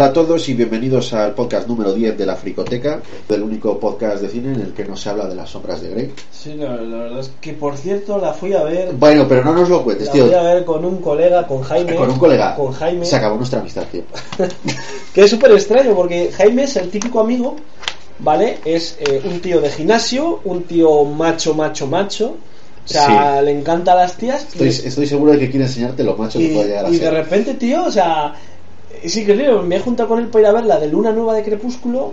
Hola a todos y bienvenidos al podcast número 10 de la Fricoteca, el único podcast de cine en el que no se habla de las sombras de Grey. Sí, la, la verdad es que por cierto la fui a ver. Bueno, pero no nos lo cuentes, La tío. fui a ver con un colega, con Jaime. Con un colega. Con Jaime. Se acabó nuestra amistad, tío. que es súper extraño porque Jaime es el típico amigo, ¿vale? Es eh, un tío de gimnasio, un tío macho, macho, macho. O sea, le encantan las tías. Estoy, y- estoy seguro de que quiere enseñarte lo macho que y, puede llegar a y de ser. repente, tío, o sea, es increíble. Me he juntado con él para ir a ver la de Luna Nueva de Crepúsculo,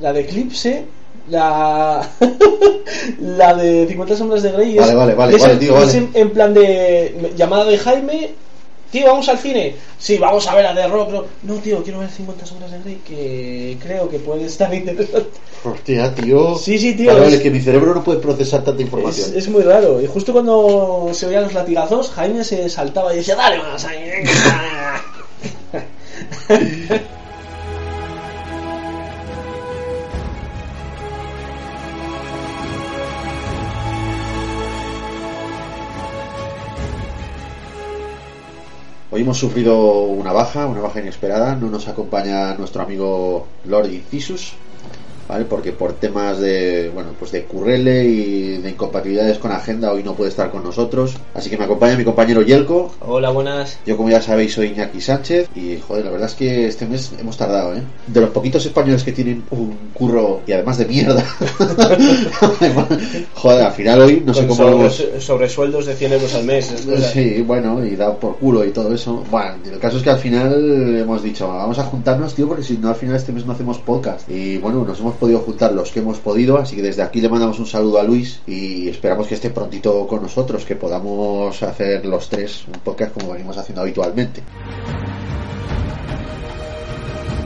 la de Eclipse, la, la de 50 Sombras de Grey. Vale, es- vale, vale, es vale, en- tío, es vale. en, plan de llamada de Jaime. Tío, vamos al cine. Sí, vamos a ver la de rock. rock. No, tío, quiero ver 50 sombras de Grey que creo que puede estar interesante. Hostia, tío. Sí, sí, tío, Vale, vale, es- que mi cerebro no puede procesar tanta información. Es, es muy raro. Y justo cuando se oían los latigazos, Jaime se saltaba y decía, dale más ahí, venga". Hoy hemos sufrido una baja, una baja inesperada. No nos acompaña nuestro amigo Lord Incisus, ¿vale? Porque por temas de, bueno, pues de currele y de incompatibilidades con agenda hoy no puede estar con nosotros. Así que me acompaña mi compañero Yelko. Hola, buenas. Yo, como ya sabéis, soy Iñaki Sánchez y, joder, la verdad es que este mes hemos tardado, ¿eh? De los poquitos españoles que tienen un curro y además de mierda. joder, al final hoy no sé Con cómo... hemos- sobre, sobresueldos de 100 euros al mes. es. Sí, bueno, y dado por culo y todo eso. Bueno, el caso es que al final hemos dicho, vamos a juntarnos, tío, porque si no, al final este mes no hacemos podcast. Y bueno, nos hemos podido juntar los que hemos podido, así que desde aquí le mandamos un saludo a Luis y esperamos que esté prontito con nosotros, que podamos hacer los tres un podcast como venimos haciendo habitualmente.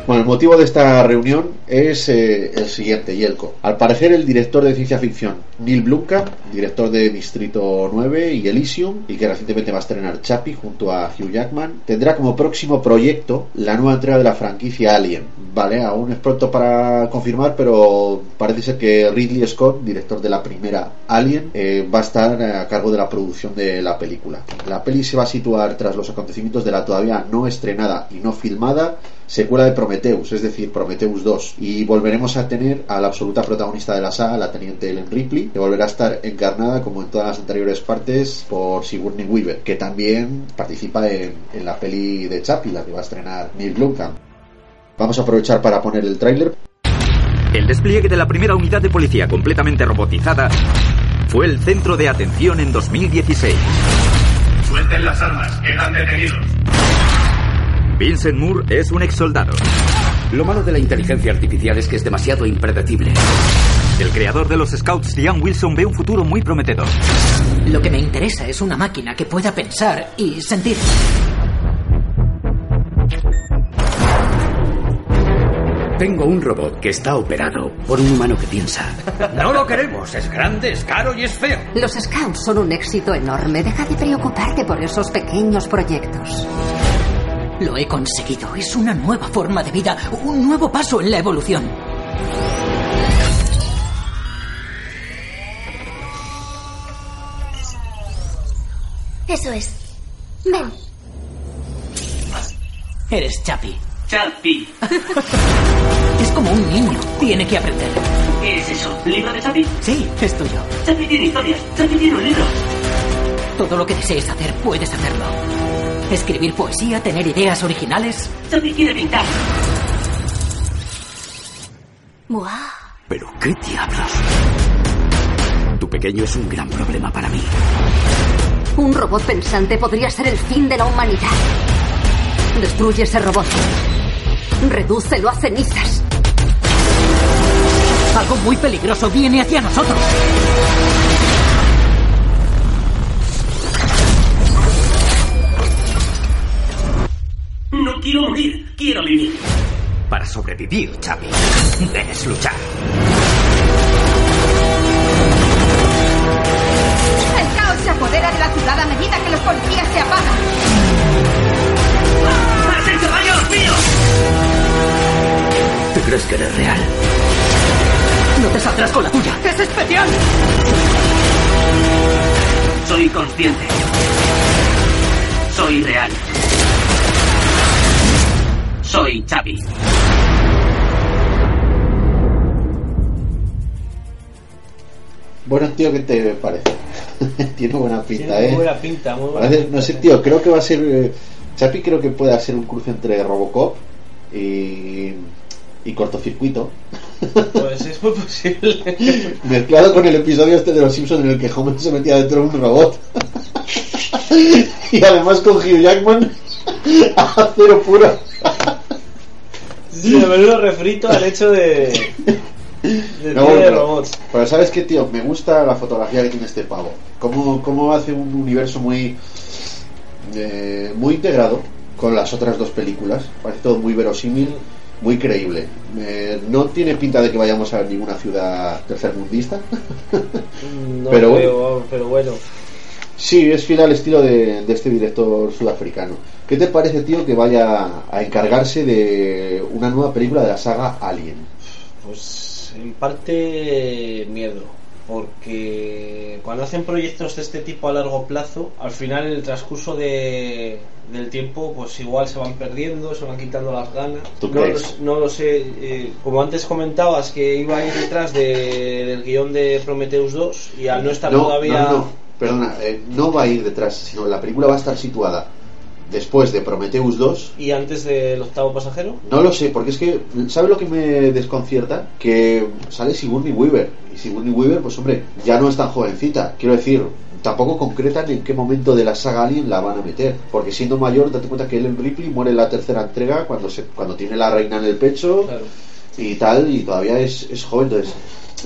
Bueno, el motivo de esta reunión es eh, el siguiente, Yelko. Al parecer, el director de ciencia ficción, Neil Blomkamp, director de Distrito 9 y Elysium, y que recientemente va a estrenar Chappie junto a Hugh Jackman, tendrá como próximo proyecto la nueva entrega de la franquicia Alien. Vale, aún es pronto para confirmar, pero parece ser que Ridley Scott, director de la primera Alien, eh, va a estar a cargo de la producción de la película. La peli se va a situar tras los acontecimientos de la todavía no estrenada y no filmada secuela de Prometheus, es decir, Prometheus 2. Y volveremos a tener a la absoluta protagonista de la saga, la teniente Ellen Ripley, que volverá a estar encarnada, como en todas las anteriores partes, por Sigourney Weaver, que también participa en, en la peli de Chappie, la que va a estrenar Neil Blomkamp. Vamos a aprovechar para poner el tráiler. El despliegue de la primera unidad de policía completamente robotizada fue el centro de atención en 2016. Suelten las armas, quedan detenidos. Vincent Moore es un ex soldado. Lo malo de la inteligencia artificial es que es demasiado impredecible. El creador de los Scouts, Ian Wilson, ve un futuro muy prometedor. Lo que me interesa es una máquina que pueda pensar y sentir. Tengo un robot que está operado por un humano que piensa. No lo queremos. Es grande, es caro y es feo. Los Scouts son un éxito enorme. Deja de preocuparte por esos pequeños proyectos. Lo he conseguido. Es una nueva forma de vida, un nuevo paso en la evolución. Eso es. Ven. Eres Chappie. Chapi. Es como un niño. Tiene que aprender. ¿Qué es eso? ¿Libro de Chapi? Sí, es tuyo. Chapi tiene historias. Chapi tiene un libro. Todo lo que desees hacer, puedes hacerlo. Escribir poesía, tener ideas originales. Chapi quiere pintar. Buah. ¿Pero qué diablos? Tu pequeño es un gran problema para mí. Un robot pensante podría ser el fin de la humanidad. Destruye ese robot. Redúcelo a cenizas. Algo muy peligroso viene hacia nosotros. Quiero morir, quiero vivir. Para sobrevivir, Chappie, debes luchar. El caos se apodera de la ciudad a medida que los policías se apagan. ¡Has hecho daño a los míos! ¿Te crees que eres real? No te saldrás con la tuya. ¡Es especial! Soy consciente. Soy real. Soy Chapi. Bueno, tío, ¿qué te parece? Tiene buena pinta, Tiene ¿eh? buena pinta, muy buena Parece- pinta, no sé, tío, creo que va a ser. eh, Chapi creo que puede ser un cruce entre Robocop y. y cortocircuito. Pues es muy posible. Mezclado con el episodio este de los Simpsons en el que Homer se metía dentro de un robot. y además con Hugh Jackman a cero puro. Sí, de menudo refrito al hecho de. de No, de pero, robots. pero sabes qué, tío, me gusta la fotografía que tiene este pavo. Cómo, cómo hace un universo muy eh, muy integrado con las otras dos películas. Parece todo muy verosímil, muy creíble. Eh, no tiene pinta de que vayamos a ninguna ciudad tercermundista. No pero bueno. pero bueno. Sí, es fiel al estilo de, de este director sudafricano. ¿Qué te parece, tío, que vaya a encargarse de una nueva película de la saga Alien? Pues en parte miedo, porque cuando hacen proyectos de este tipo a largo plazo, al final en el transcurso de, del tiempo, pues igual se van perdiendo, se van quitando las ganas. ¿Tú no, crees? Lo, no lo sé, eh, como antes comentabas que iba a ir detrás de- del guion de Prometheus 2 y al no estar No, todavía... no, no, perdona, eh, no va a ir detrás, sino la película va a estar situada después de Prometheus 2. Y antes del octavo pasajero. No lo sé, porque es que, ¿sabes lo que me desconcierta? Que sale Sigourney Weaver. Y Sigourney Weaver, pues hombre, ya no es tan jovencita. Quiero decir, tampoco concretan en qué momento de la saga Alien la van a meter. Porque siendo mayor, date cuenta que Ellen Ripley muere en la tercera entrega cuando, se, cuando tiene la reina en el pecho Claro. y tal, y todavía es, es joven, entonces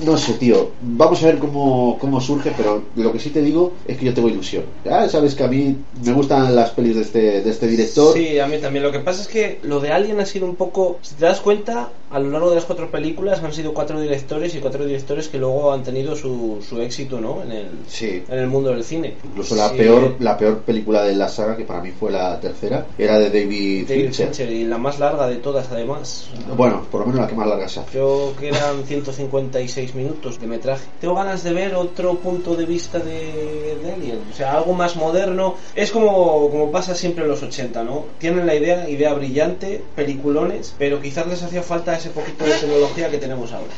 no sé, tío. Vamos a ver cómo, cómo surge, pero lo que sí te digo es que yo tengo ilusión. Ya sabes que a mí me gustan las pelis de este, de este director. Sí, a mí también. Lo que pasa es que lo de Alien ha sido un poco. Si te das cuenta, a lo largo de las cuatro películas han sido cuatro directores y cuatro directores que luego han tenido su, su éxito, ¿no? En el, Sí. en el mundo del cine. Incluso la peor la peor película de la saga, que para mí fue la tercera, era de David, David Fincher. Fincher, y la más larga de todas, además. Bueno, por lo menos la que más larga se hace. Creo que eran 156 minutos de metraje. Tengo ganas de ver otro punto de vista de, de Alien. O sea, algo más moderno. Es como, como pasa siempre en los 80, ¿no? Tienen la idea, idea brillante, peliculones, pero quizás les hacía falta ese poquito de tecnología que tenemos ahora.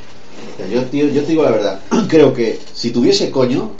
Yo, tío, yo te digo la verdad. Creo que si tuviese coño,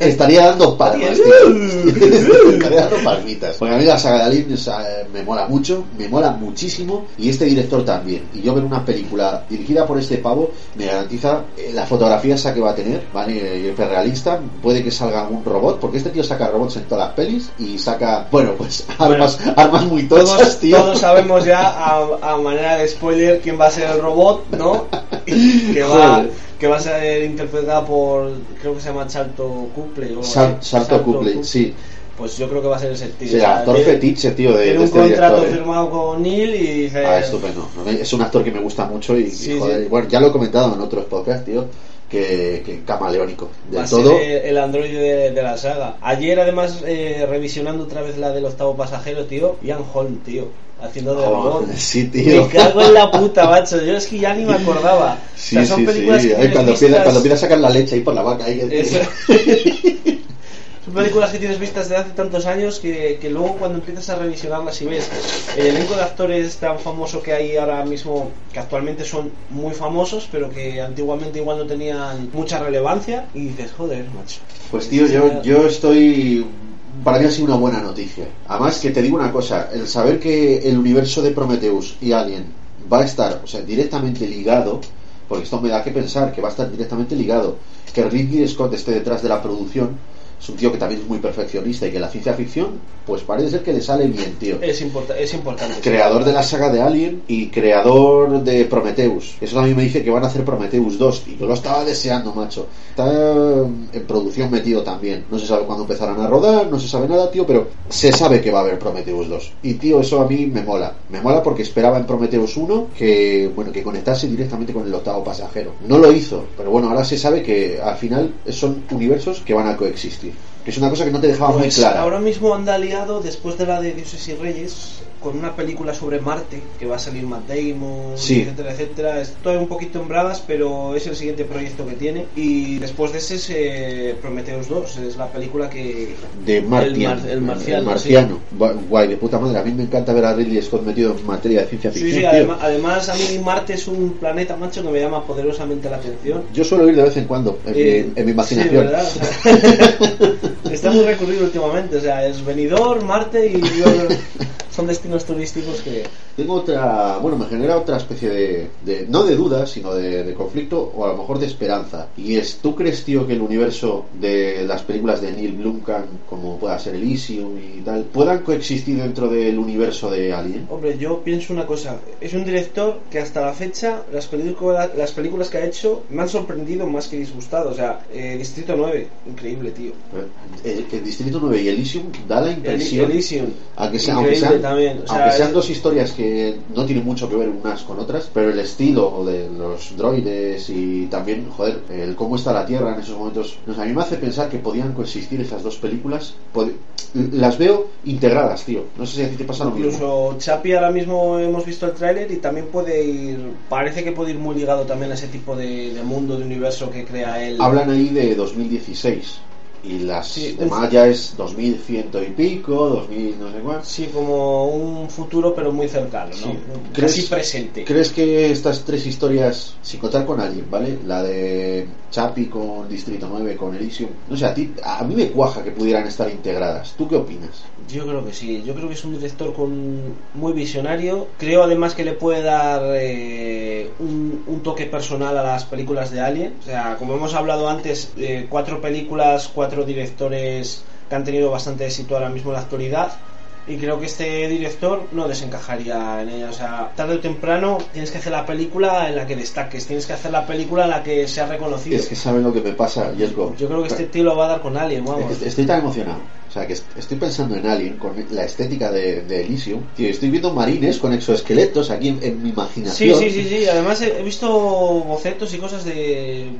estaría dando palmas, tío. estaría dando palmitas. Porque a mí la saga de Alien o sea, me mola mucho, me mola muchísimo. Y este director también. Y yo ver una película dirigida por este pavo me garantiza eh, la fotografía esa que va a tener, ¿vale? Eh, Hiperrealista. Puede que salga un robot, porque este tío saca robots en todas las pelis y saca, bueno, pues armas, armas muy tochas, Todos, tío. todos sabemos ya, a, a manera de spoiler, quién va a ser el robot, ¿no? que va. Que va a ser interpretada por, creo que se llama Charlton algo Sal- Charlton Copley. sí. Pues yo creo que va a ser ese tío. Sí, O sea, actor tiene- fetiche, tío, de, Tiene de un este contrato director. ¿eh? firmado con Neil y dice... Ah, estupendo. Es un actor que me gusta mucho y, y, Sí, joder, sí. bueno, ya lo he comentado en otros podcasts, tío, que, que camaleónico. De Va todo. el androide de, de la saga. Ayer, además, eh, revisionando otra vez la del octavo pasajero, tío, Ian Holm, tío, haciendo de Oh, robot. sí, tío. Me cago en la puta, macho. Yo es que ya ni me acordaba. Sí, o sea, son sí, películas sí. que Ay, cuando, vistas... empieza, cuando empieza a sacar la leche ahí por la vaca. Ahí, Eso. Son películas que tienes vistas de hace tantos años que, que luego cuando empiezas a revisionarlas y ves el elenco de actores tan famoso que hay ahora mismo, que actualmente son muy famosos, pero que antiguamente igual no tenían mucha relevancia, y dices, joder, macho. Pues tío, yo, yo estoy... Para mí ha sido una buena noticia. Además que te digo una cosa, el saber que el universo de Prometheus y Alien va a estar, o sea, directamente ligado, porque esto me da que pensar que va a estar directamente ligado, que Ridley Scott esté detrás de la producción, es un tío que también es muy perfeccionista y que la ciencia ficción, pues parece ser que le sale bien, tío. Es, importa es importante. Creador de la saga de Alien y creador de Prometheus. Eso también me dice que van a hacer Prometheus 2 y yo lo estaba deseando, macho. Está en producción metido también. No se sabe cuándo empezarán a rodar, no se sabe nada, tío, pero se sabe que va a haber Prometheus 2. Y tío, eso a mí me mola. Me mola porque esperaba en Prometheus 1 que, bueno, que conectase directamente con el octavo pasajero. No lo hizo, pero bueno, ahora se sabe que al final son universos que van a coexistir. Que es una cosa que no te dejaba muy Pues clara. ahora mismo anda liado después de la de Dioses y Reyes con una película sobre Marte, que va a salir Matt Damon, Sí. etcétera, etcétera. Estoy un poquito en bragas, pero es el siguiente proyecto que tiene. Y después de ese es eh, Prometheus 2, es la película que... de Martian, El, mar- el marciano. el marciano. Gua- Guay, de puta madre. A mí me encanta ver a Ridley Scott metido en materia de ciencia Sí, ficción. sí, tío. además, además a mí Marte es un planeta macho que me llama poderosamente la atención. Yo suelo ir de vez en cuando, en, Eh, mi, en mi sí, imaginación. ¿verdad? O sea, está muy recurrido últimamente, o sea, es venidor, Marte y son destinos turísticos que... Tengo otra, bueno, me genera otra especie de, de- no de duda, sino de, de conflicto o a lo mejor de esperanza. Y es, ¿tú crees, tío, que el universo de las películas de Neil Blomkamp, como pueda ser Elysium y tal, puedan coexistir dentro del universo de Alien? Hombre, yo pienso una cosa, es un director que hasta la fecha las películas, las películas que ha hecho me han sorprendido más que disgustado, o sea, eh, Distrito 9, increíble, tío. Eh, que el Distrito 9 y Elysium da la impresión, Elysium, aunque, sea- aunque sean, también, o sea, aunque sean dos historias que no tienen mucho que ver unas con otras, pero el estilo de los droides y también, joder, el cómo está la Tierra en esos momentos, no a mí me hace pensar que podían coexistir esas dos películas. Las veo integradas, tío. No sé si a ti te pasa lo mismo. Incluso Chapi ahora mismo hemos visto el tráiler y también puede ir, parece que puede ir muy ligado también a ese tipo de, de mundo, de universo que crea él. Hablan ahí de 2016 y las Sí, demás ya es 2100 y pico, 2000 no sé cuál. Sí, como un futuro pero muy cercano, ¿no? Sí. Casi ¿Crees- presente. ¿Crees que estas tres historias, sin contar con alguien, ¿vale? La de Chapi con Distrito 9, con Elysium, no sé, a ti, a mí me cuaja que pudieran estar integradas. ¿Tú qué opinas? Yo creo que sí, yo creo que es un director con muy visionario. Creo además que le puede dar eh, un, un toque personal a las películas de Alien. O sea, como hemos hablado antes, eh, cuatro películas, cuatro directores que han tenido bastante éxito ahora mismo en la actualidad. Y creo que este director no desencajaría en ella. O sea, tarde o temprano tienes que hacer la película en la que destaques, tienes que hacer la película en la que sea reconocido. Es que saben lo que me pasa, Yelko. Yo creo que este tío lo va a dar con Alien, vamos. Es que Estoy tan emocionado. O sea, que est- estoy pensando en Alien con la estética de, de Elysium. Tío, estoy viendo marines con exoesqueletos aquí en, en mi Sí, imaginación. sí, sí, sí. Además he, he visto bocetos y cosas de,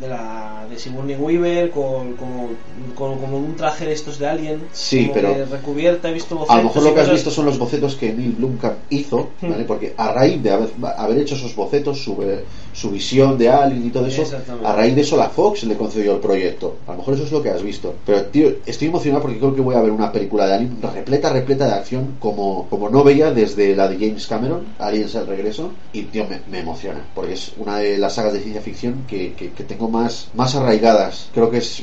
de la de Sigourney Weaver con, como, con, un traje de estos de Alien. Sí, pero recubierta, he visto bocetos. A lo mejor lo que has visto son los bocetos que Neil Blomkamp hizo, Hmm. ¿vale? Porque a raíz de haber, haber hecho esos bocetos, su, eh, su visión de Alien y todo eso, a raíz de eso la Fox le concedió el proyecto. A lo mejor eso es lo que has visto. Pero, tío, estoy emocionado porque creo que voy a ver una película de Alien repleta, repleta de acción, como, como no veía desde la de James Cameron, Aliens el regreso, y, tío, me, me emociona, porque es una de las sagas de ciencia ficción que, que, que tengo más, más arraigadas. Creo que es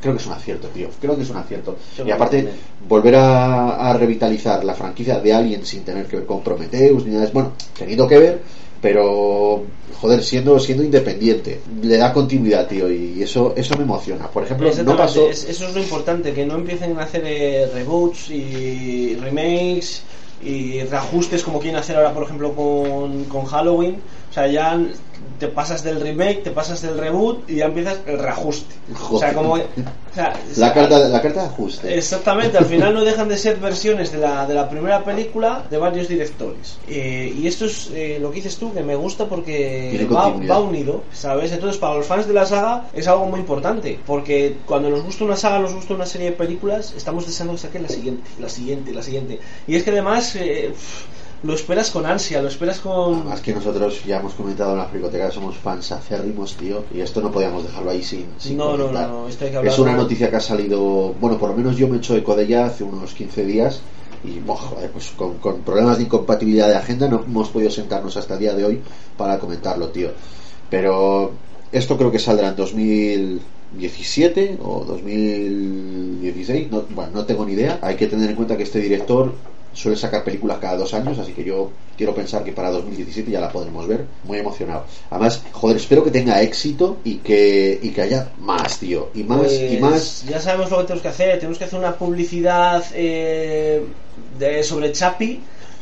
creo que es un acierto, tío. Creo que es un acierto. Yo y aparte, volver a, a revitalizar la franquicia de Alien sin tener que ver con Prometheus ni nada. de- Bueno, teniendo que ver, pero joder, siendo siendo independiente, le da continuidad, tío, y eso eso me emociona. Por ejemplo, no Exactamente, pasó. es- eso es lo importante, que no empiecen a hacer eh, reboots y remakes y reajustes como quieren hacer ahora, por ejemplo, con, con Halloween. O sea, ya te pasas del remake, te pasas del reboot y ya empiezas el reajuste. O sea, como... o sea, La carta, la carta de ajuste. Exactamente, al final no dejan de ser versiones de la, de la primera película de varios directores. Eh, y esto es eh, lo que dices tú, que me gusta porque va, va unido, ¿sabes? Entonces, para los fans de la saga es algo muy importante, porque cuando nos gusta una saga, nos gusta una serie de películas, estamos deseando que saquen la siguiente, la siguiente, la siguiente. Y es que además eh, lo esperas con ansia, lo esperas con... Más que nosotros ya hemos comentado en la fricoteca somos fans acérrimos, tío, y esto no podíamos dejarlo ahí sin, sin No, no, comentar. no, no, esto hay que Es hablarlo. una noticia que ha salido, bueno, por lo menos yo me he hecho eco de ella hace unos 15 días y buah, joder, pues con, con problemas de incompatibilidad de agenda no hemos podido sentarnos hasta el día de hoy para comentarlo, tío. Pero esto creo que saldrá en 2017 o 2016, no, bueno, no tengo ni idea. Hay que tener en cuenta que este director suele sacar películas cada dos años, así que yo quiero pensar que para 2017 ya la podremos ver. Muy emocionado. Además, joder, espero que tenga éxito y que, y que haya más, tío. Y más, y Pues, más. Ya sabemos lo que tenemos que hacer. Tenemos que hacer una publicidad eh, de, sobre Chapi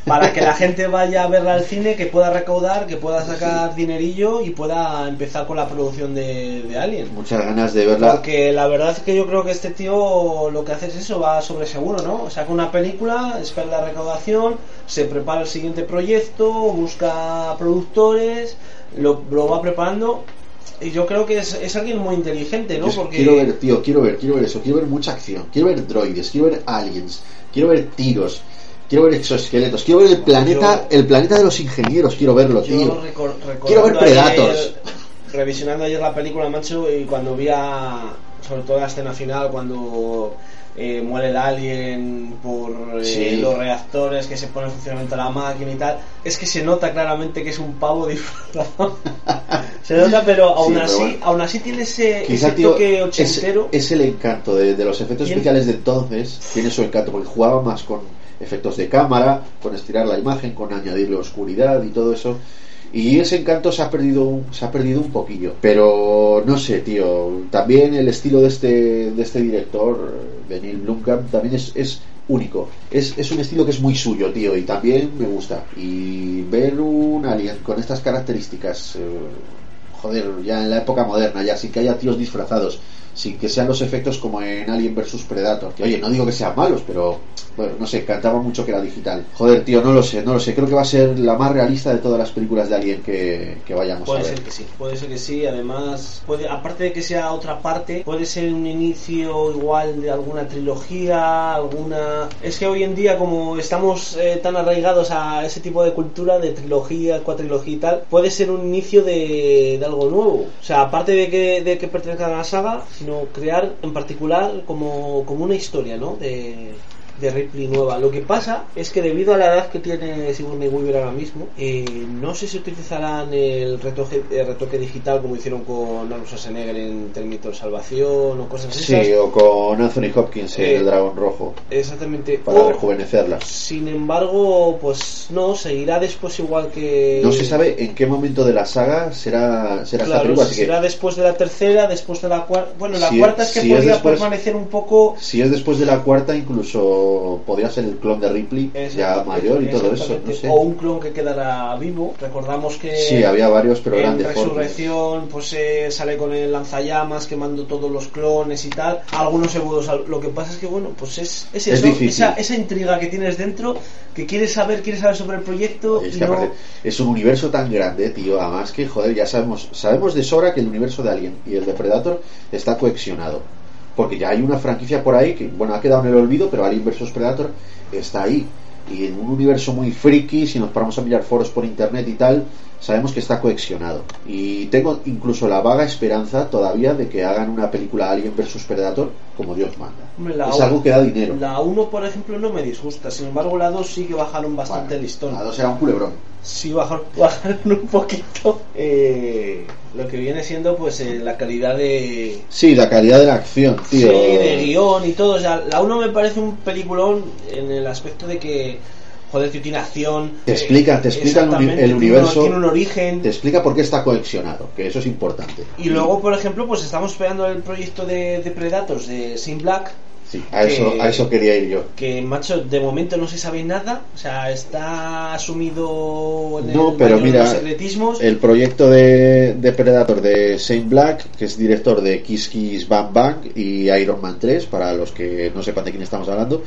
para que la gente vaya a verla al cine, que pueda recaudar, que pueda sacar dinerillo y pueda empezar con la producción de, de Alien. Muchas ganas de verla. Porque la verdad es que yo creo que este tío lo que hace es eso, va sobre seguro, ¿no? Saca una película, espera la recaudación, se prepara el siguiente proyecto, busca productores, lo, lo va preparando. Y yo creo que es, es alguien muy inteligente, ¿no? Yo Porque Quiero ver, tío, quiero ver, quiero ver eso, quiero ver mucha acción, quiero ver droides, quiero ver aliens, quiero ver tiros, quiero ver exoesqueletos, quiero ver el planeta, el planeta de los ingenieros, quiero verlo, tío. Quiero ver ayer- revisionando ayer la película, macho, y cuando vi a, sobre todo la escena final, cuando eh, muere el alien por eh, Sí. los reactores, que se pone en funcionamiento la máquina y tal, es que se nota claramente que es un pavo disfrazado. se nota, pero aún pero así, bueno. aún así tiene ese, Quizá, ese tío, toque ochentero. es el encanto de, de los efectos especiales de entonces. Tiene su encanto porque jugaba más con efectos de cámara, con estirar la imagen, con añadirle oscuridad y todo eso. Y ese encanto se ha perdido un, se ha perdido un poquillo. Pero no sé, tío. También el estilo de este, de este director, de Neil también es, es único. Es, es un estilo que es muy suyo, tío. Y también me gusta. Y ver un alien con estas características. eh, joder, ya en la época moderna, ya sin que haya tíos disfrazados, sin que sean los efectos como en Alien vs Predator. Que oye, no digo que sean malos, pero bueno, no sé, cantaba mucho que era digital. Joder, tío, no lo sé, no lo sé. Creo que va a ser la más realista de todas las películas de Alien que, que vayamos Puede a ver. ser que sí, puede ser que sí. Además, puede, aparte de que sea otra parte, puede ser un inicio igual de alguna trilogía, alguna. Es que hoy en día, como estamos eh, tan arraigados a ese tipo de cultura de trilogía, cuatrilogía y tal, puede ser un inicio de, de algo nuevo. O sea, aparte de que, de que pertenezca a la saga, sino crear en particular como, como una historia, ¿no? De, de Ripley nueva. Lo que pasa es que debido a la edad que tiene Sigourney Weaver ahora mismo, eh, no sé si utilizarán el retoque, el retoque digital como hicieron con Arnold Schwarzenegger en Terminator Salvación o cosas así. Sí, o con Anthony Hopkins en Eh, El Dragón Rojo, Exactamente. para O, rejuvenecerla. sin embargo, pues no, seguirá después igual que... No se sabe en qué momento de la saga será, será esta Claro, película, si así que será después de la tercera, después de la cuarta... Bueno, la Si- cuarta es que si es podría después- permanecer un poco... si es después de la cuarta, incluso podría ser el clon de Ripley, ya mayor y todo eso, exactamente. no sé. O un clon que quedará vivo. Recordamos que Sí, había varios, pero en. Resurrección pues eh, sale con el lanzallamas quemando todos los clones y tal. Algunos segundos. Lo que pasa es que bueno, pues es, es Es eso, esa, esa intriga que tienes dentro, que quieres saber, quieres saber sobre el proyecto Es y que no... aparte, es un universo tan grande, tío. Además que, joder, ya sabemos, sabemos de sobra que el universo de Alien y el de Predator está coexionado. Porque ya hay una franquicia por ahí que, bueno, ha quedado en el olvido, pero Alien vs Predator está ahí. Y en un universo muy friki, si nos paramos a mirar foros por internet y tal, sabemos que está coexionado. Y tengo incluso la vaga esperanza todavía de que hagan una película Alien vs Predator como Dios manda. La es algo que da dinero. La 1, por ejemplo, no me disgusta. Sin embargo, la 2 sí que bajaron bastante el listón. La dos era un culebrón. sí bajaron, bajaron un poquito eh, lo que viene siendo pues eh, la calidad de Sí, la calidad de la acción, tío. sí, de guion y todo o sea, la 1 me parece un peliculón en el aspecto de que joder tío, tiene acción Te explica, te explica el, universo. tiene un origen Te explica por qué está coexionado, que eso es importante. y luego por ejemplo pues estamos esperando el proyecto de, de Predators de Sin Black Sí, a eso, que- a eso quería ir yo. que macho de momento no se sabe nada o sea está asumido en No, el pero mira, los secretismos el proyecto de, de Predator de Shane Black, que es director de Kiss Kiss Bang Bang y Iron Man 3, para los que no sepan de quién estamos hablando,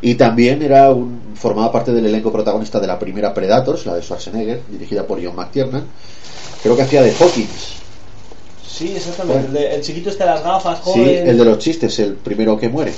y también era un, formaba parte del elenco protagonista de la primera Predators, la de Schwarzenegger, dirigida por John McTiernan. Creo que hacía de Hawkins. sí exactamente el, de- el chiquito está de las gafas Sí, joven el de los chistes, el primero que muere.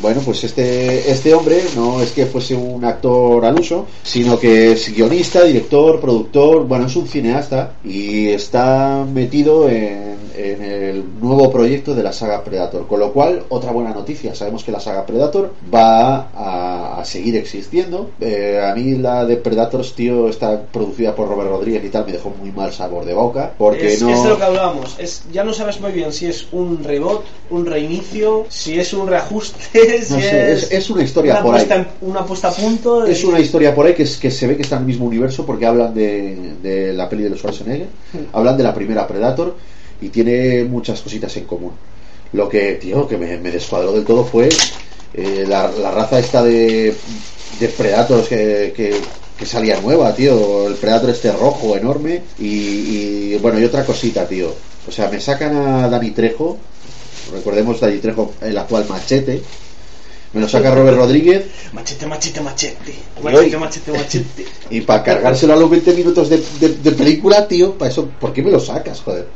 Bueno, pues este, este hombre no es que fuese un actor al uso, sino que es guionista, director, productor, bueno, es un cineasta y está metido en, en el nuevo proyecto de la saga Predator. Con lo cual, otra buena noticia, sabemos que la saga Predator va a, a seguir existiendo. Eh, a mí la de Predators, tío, está producida por Robert Rodríguez y tal, me dejó muy mal sabor de boca, porque es, no... es de lo que hablábamos. Es, ya no sabes muy bien si es un reboot, un reinicio, si es un reajuste, si No sé, es, es una historia una, por ahí. puesta en- una puesta a punto. Es una historia por ahí que, es, que se ve que está en el mismo universo porque hablan de, de la peli de los Schwarzenegger, hablan de la primera Predator y tiene muchas cositas en común. Lo que, tío, que me, me descuadró del todo fue eh, la, la raza esta de, de Predators que, que, que salía nueva, tío. El Predator este rojo, enorme. Y, y, bueno, y otra cosita, tío. O sea, me sacan a Dani Trejo. Recordemos Dani Trejo, el actual machete. Me lo saca Robert Rodríguez. Machete, machete, machete. Y Machete, machete, machete. Y para cargárselo a los 20 minutos de, de- de película, tío, para eso, ¿por qué me lo sacas, joder?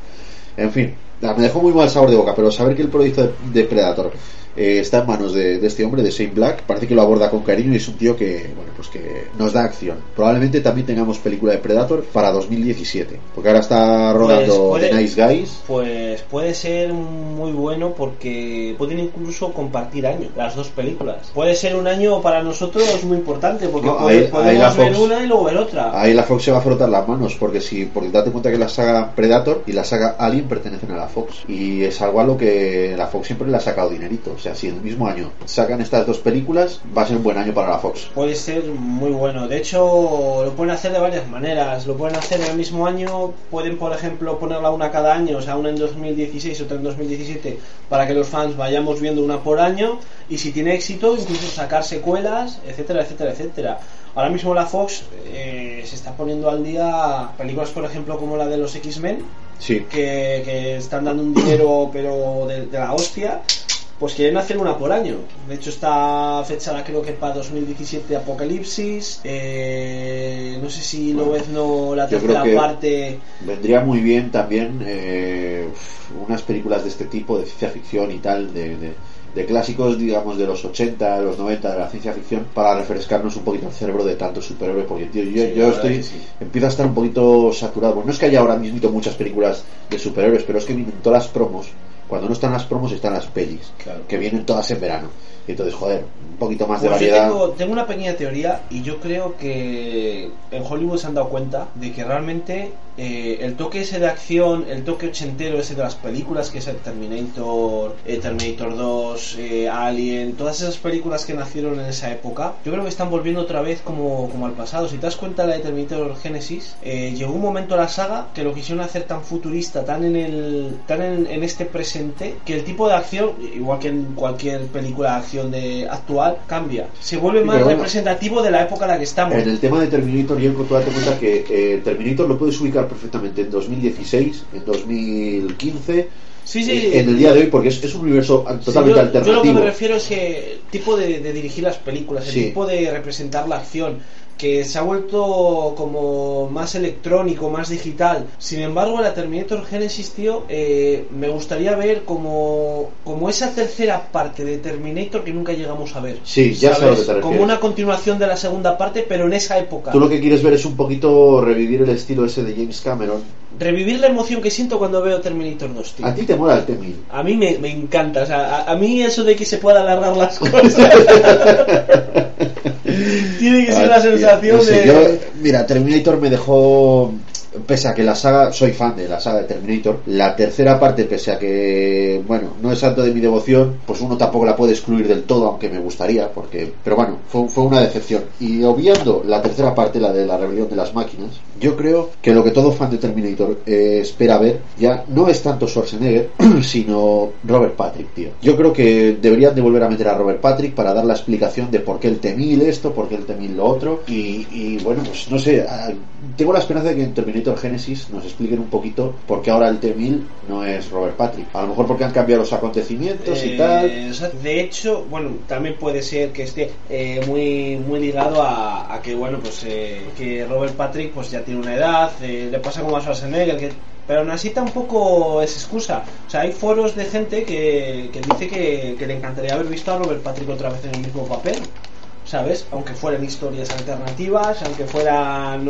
En fin, me dejó muy mal sabor de boca, pero saber que el proyecto de, de Predator eh, está en manos de, de este hombre, de Shane Black. Parece que lo aborda con cariño y es un tío que, bueno, pues que nos da acción. Probablemente también tengamos película de Predator para 2017, porque ahora está rodando Pues puede- The Nice Guys. Pues puede ser muy bueno porque pueden incluso compartir año las dos películas. Puede ser un año para nosotros muy importante porque No, puede- ahí- ahí podemos ver una y luego ver otra. Ahí la Fox se va a frotar las manos, porque si, porque date cuenta que la saga Predator y la saga Alien pertenecen a la Fox. Y es algo a lo que la Fox siempre le ha sacado dinerito. O sea, si el mismo año sacan estas dos películas, va a ser un buen año para la Fox. Puede ser muy bueno. De hecho, lo pueden hacer de varias maneras. Lo pueden hacer en el mismo año. Pueden, por ejemplo, ponerla una cada año, o sea, una en 2016, otra en 2017, para que los fans vayamos viendo una por año. Y si tiene éxito, incluso sacar secuelas, etcétera, etcétera, etcétera. Ahora mismo la Fox eh, se está poniendo al día películas, por ejemplo, como la de los X-Men, Sí. que, que están dando un dinero, pero de, de la hostia. Pues quieren hacer una por año. De hecho, está fechada creo que para 2017 Apocalipsis. Eh, no sé si lo ves no la tercera parte. Vendría muy bien también eh, unas películas de este tipo, de ciencia ficción y tal, de, de- de clásicos, digamos, de los 80, de los 90, de la ciencia ficción, para refrescarnos un poquito el cerebro de tanto superhéroe, porque tío, yo, Sí, yo estoy, sí. empiezo a estar un poquito saturado. Bueno, no es que haya ahora mismo muchas películas de superhéroes, pero es que vienen todas las promos. Cuando no están las promos, están las pelis, Claro. que vienen todas en verano. Y entonces, joder, un poquito más de Pues yo variedad. tengo, tengo una pequeña teoría y yo creo que en Hollywood se han dado cuenta de que realmente eh, el toque ese de acción, el toque ochentero ese de las películas, que es el Terminator, eh, Terminator 2, eh, Alien, todas esas películas que nacieron en esa época, yo creo que están volviendo otra vez como, como al pasado. Si te das cuenta la de Terminator Genesis, eh, llegó un momento a la saga que lo quisieron hacer tan futurista, tan en el tan en, en este presente, que el tipo de acción, igual que en cualquier película de acción de actual, cambia. Se vuelve más bueno, representativo de la época en la que estamos. En el tema de Terminator, Yelko, tú date cuenta que eh, Terminator lo puedes ubicar perfectamente en 2016, en 2015, Sí, sí. eh, en el día de hoy, porque es, es un universo totalmente yo, yo alternativo. lo que me refiero es que tipo de, de dirigir las películas, el Sí. tipo de representar la acción, que se ha vuelto como más electrónico, más digital. Sin embargo, la Terminator Genesis, tío, eh, me gustaría ver como, como esa tercera parte de Terminator que nunca llegamos a ver. Sí, ya sé lo que te refieres. Como una continuación de la segunda parte, pero en esa época. Tú lo que quieres ver es un poquito revivir el estilo ese de James Cameron. Revivir la emoción que siento cuando veo Terminator 2, tío. A ti te mola el T-1000. A mí me, me encanta, o sea, a, a mí eso de que se pueda alargar las cosas. Tiene que ser Ah, la sensación no sé, de. yo, mira, Terminator me dejó. Pese a que la saga, soy fan de la saga de Terminator, la tercera parte, pese a que, bueno, no es santo de mi devoción, pues uno tampoco la puede excluir del todo, aunque me gustaría, porque, pero bueno, fue, fue una decepción. Y obviando la tercera parte, la de la rebelión de las máquinas, yo creo que lo que todo fan de Terminator eh, espera ver ya no es tanto Schwarzenegger, sino Robert Patrick, tío. Yo creo que deberían de volver a meter a Robert Patrick para dar la explicación de por qué el T-1000 esto, por qué el T-1000 lo otro. Y, y, bueno, pues no sé, ah, tengo la esperanza de que en Terminator Genesis nos expliquen un poquito por qué ahora el T-1000 no es Robert Patrick. A lo mejor porque han cambiado los acontecimientos y Eh, tal. o sea, de hecho, bueno, también puede ser que esté eh, muy muy ligado a, a que, bueno, pues eh, que Robert Patrick pues ya tiene una edad, eh, le pasa como a Schwarzenegger, que, pero aún así tampoco es excusa. O sea, hay foros de gente que, que dice que, que le encantaría haber visto a Robert Patrick otra vez en el mismo papel. ¿Sabes? Aunque fueran historias alternativas, aunque fueran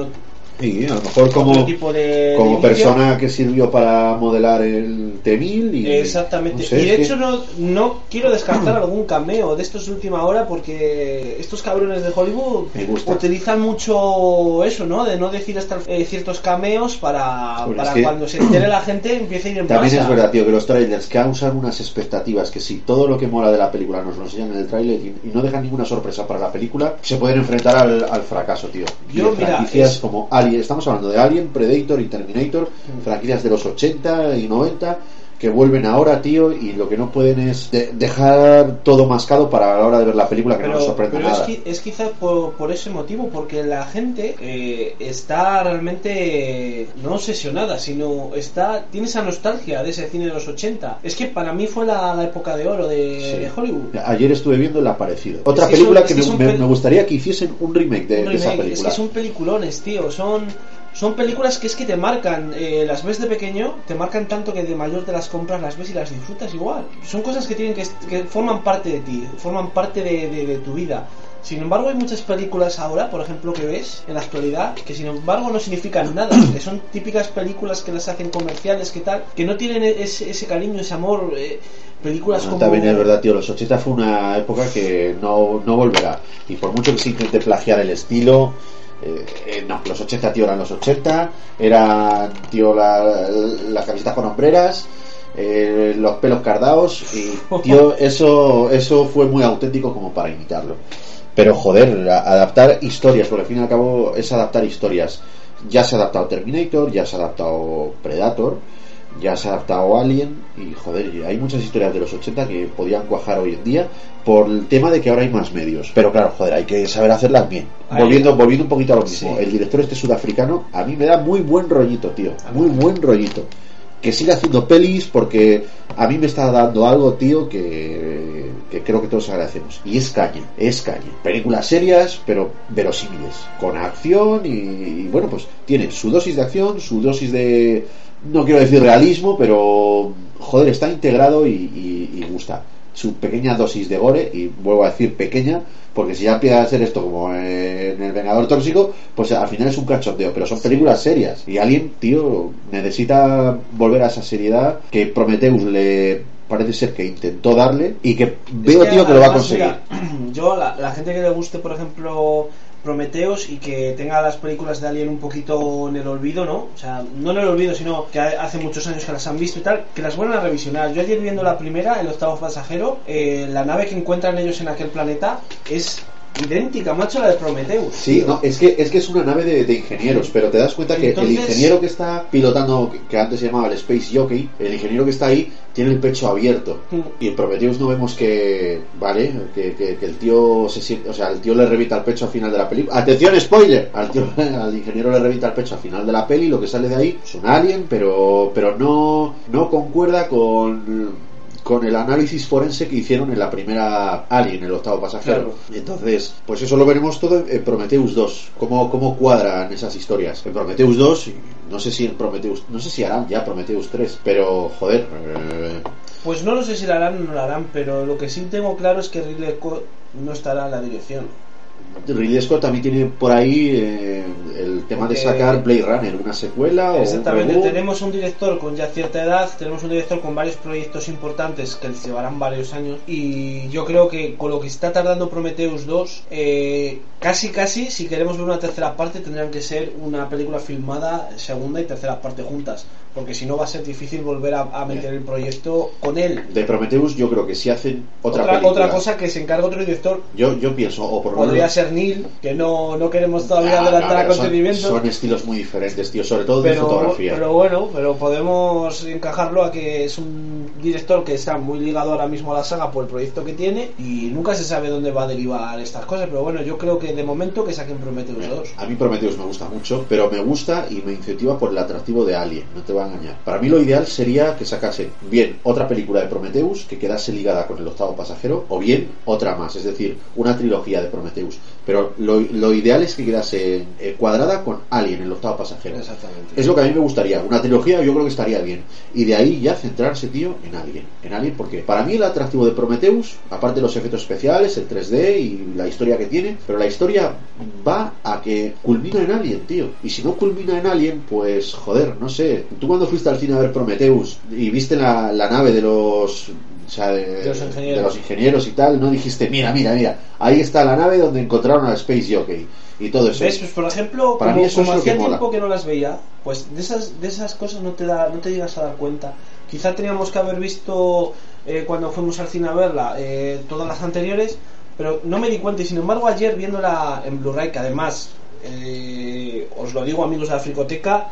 Y a lo mejor como, tipo de, como de persona que sirvió para modelar el T-1000 y Exactamente. no sé, y de es que- hecho no, no quiero descartar algún cameo de estos de última hora porque estos cabrones de Hollywood utilizan mucho eso, ¿no? De no decir hasta eh, ciertos cameos para, para es que- cuando se entere la gente empiece a ir en También masa. es verdad, tío, que los trailers causan unas expectativas que si todo lo que mola de la película nos lo enseñan en el trailer y, y no dejan ninguna sorpresa para la película, se pueden enfrentar al, al fracaso, tío. Y Yo, de mira, franquicias es- como Alien, estamos hablando de Alien, Predator y Terminator, franquicias de los 80 y 90 que vuelven ahora, tío, y lo que no pueden es de- dejar todo mascado para la hora de ver la película que no nos pero, sorprenda pero es, nada. qui- es quizá por, por ese motivo, porque la gente eh, está realmente no obsesionada, sino está tiene esa nostalgia de ese cine de los 80. Es que para mí fue la, la época de oro de, Sí. de Hollywood. Ayer estuve viendo El Aparecido. Otra Es que película son- que, es que me, me- pel- me gustaría que hiciesen un remake de, Un de esa remake, es película. que son peliculones, tío. Son son películas que es que te marcan, eh, las ves de pequeño, te marcan tanto que de mayor te las compras, las ves y las disfrutas igual. Son cosas que tienen que, que forman parte de ti, forman parte de, de- de tu vida. Sin embargo, hay muchas películas ahora, por ejemplo, que ves en la actualidad, que sin embargo no significan nada, que son típicas películas que las hacen comerciales, que tal, que no tienen ese, ese cariño, ese amor, eh, películas como... También es verdad, tío, los 80 fue una época que no, no volverá. Y por mucho que se intente plagiar el estilo, eh, eh, no, los 80, tío, eran los 80, eran, tío, la- las camisetas con hombreras, eh, los pelos cardados, y, tío, eso, eso fue muy auténtico como para imitarlo. Pero, joder, adaptar historias, porque al fin y al cabo es adaptar historias. Ya se ha adaptado Terminator, ya se ha adaptado Predator, ya se ha adaptado Alien y joder, hay muchas historias de los 80 que podían cuajar hoy en día por el tema de que ahora hay más medios. Pero claro, joder, hay que saber hacerlas bien. Ahí. Volviendo, volviendo un poquito a lo mismo, Sí. el director este sudafricano a mí me da muy buen rollito, tío, muy buen rollito. Que siga haciendo pelis porque a mí me está dando algo, tío, que, que creo que todos agradecemos. Y es caña, es caña. Películas serias, pero verosímiles. Con acción y, y, bueno, pues tiene su dosis de acción, su dosis de, no quiero decir realismo, pero joder, está integrado y, y- y gusta. Su pequeña dosis de gore, y vuelvo a decir pequeña, porque si ya empieza a ser esto como en El Vengador Tóxico, pues al final es un cachondeo, pero son películas serias. Y alguien, tío, necesita volver a esa seriedad que Prometheus le parece ser que intentó darle y que veo, Es tío, que lo va a conseguir. mira, yo, la, la gente que le guste, por ejemplo, Prometeos y que tenga las películas de Alien un poquito en el olvido, ¿no? O sea, no en el olvido, sino que ha- hace muchos años que las han visto y tal, que las vuelvan a revisionar. Yo ayer viendo la primera, el octavo pasajero, eh, la nave que encuentran ellos en aquel planeta es idéntica, macho, a la de Prometheus. Sí, no, es que es que es una nave de, de ingenieros, pero te das cuenta que Entonces- el ingeniero que está pilotando, que, que antes se llamaba el Space Jockey, el ingeniero que está ahí tiene el pecho abierto. Mm. Y en Prometheus no vemos que, vale, que, que- que el tío se siente, o sea, el tío le revita el pecho al final de la película. Atención, spoiler, al tío, al ingeniero le revita el pecho al final de la peli, lo que sale de ahí es un alien, pero, pero no, no concuerda con con el análisis forense que hicieron en la primera Alien, el octavo pasajero. Claro. Entonces, pues eso lo veremos todo en Prometheus 2, cómo, cómo cuadran esas historias. En Prometheus 2, y no sé si en Prometheus, no sé si harán ya Prometheus 3, pero joder, eh, Pues no lo sé si la harán o no la harán, pero lo que sí tengo claro es que Ridley Scott no estará en la dirección. Ridley Scott también tiene por ahí eh, el tema de sacar Blade Runner, una secuela o un Exactamente, tenemos un director con ya cierta edad, tenemos un director con varios proyectos importantes que llevarán varios años y yo creo que con lo que está tardando Prometheus 2, eh, casi casi si queremos ver una tercera parte tendrán que ser una película filmada segunda y tercera parte juntas, porque si no va a ser difícil volver a, a meter el proyecto con él. De Prometheus yo creo que si hacen otra, Otra, película, otra cosa que se encarga otro director yo, yo pienso, o por lo podría menos ser Neil, que no, no queremos todavía Ah, adelantar no, pero son-. Son, estilos muy diferentes, tío, sobre todo de pero, fotografía. pero bueno, pero podemos encajarlo a que es un director que está muy ligado ahora mismo a la saga por el proyecto que tiene y nunca se sabe dónde va a derivar estas cosas, pero bueno, yo creo que de momento que saquen Prometheus 2. A mí Prometheus me gusta mucho, pero me gusta y me incentiva por el atractivo de Alien, no te Para mí lo ideal sería que sacasen bien otra película de Prometheus que quedase ligada con el octavo pasajero, o bien otra más, es decir, una trilogía de Prometheus. Pero lo, lo ideal es que quedase eh, cuadrada con Alien, el octavo pasajero. Exactamente. Es lo que a mí me gustaría. Una trilogía yo creo que estaría bien. Y de ahí ya centrarse, tío, en Alien. En Alien porque para mí el atractivo de Prometheus, aparte de los efectos especiales, el 3D y la historia que tiene, pero la historia va a que culmina en Alien, tío. Y si no culmina en Alien, pues joder, no sé. Tú cuando fuiste al cine a ver Prometheus y viste la, la nave de los... O sea, de, los ingenieros. de los ingenieros y tal, no dijiste, mira, mira, mira, ahí está la nave donde encontraron al Space Jockey y todo eso. ¿Ves? Pues por ejemplo, Para como, mí eso como es hacía que mola. tiempo que no las veía, pues de esas, de esas cosas no te, da, no te llegas a dar cuenta. Quizá teníamos que haber visto eh, cuando fuimos al cine a verla eh, todas las anteriores, pero no me di cuenta y sin embargo ayer viéndola en Blu-ray, que además, eh, os lo digo amigos de la Fricoteca,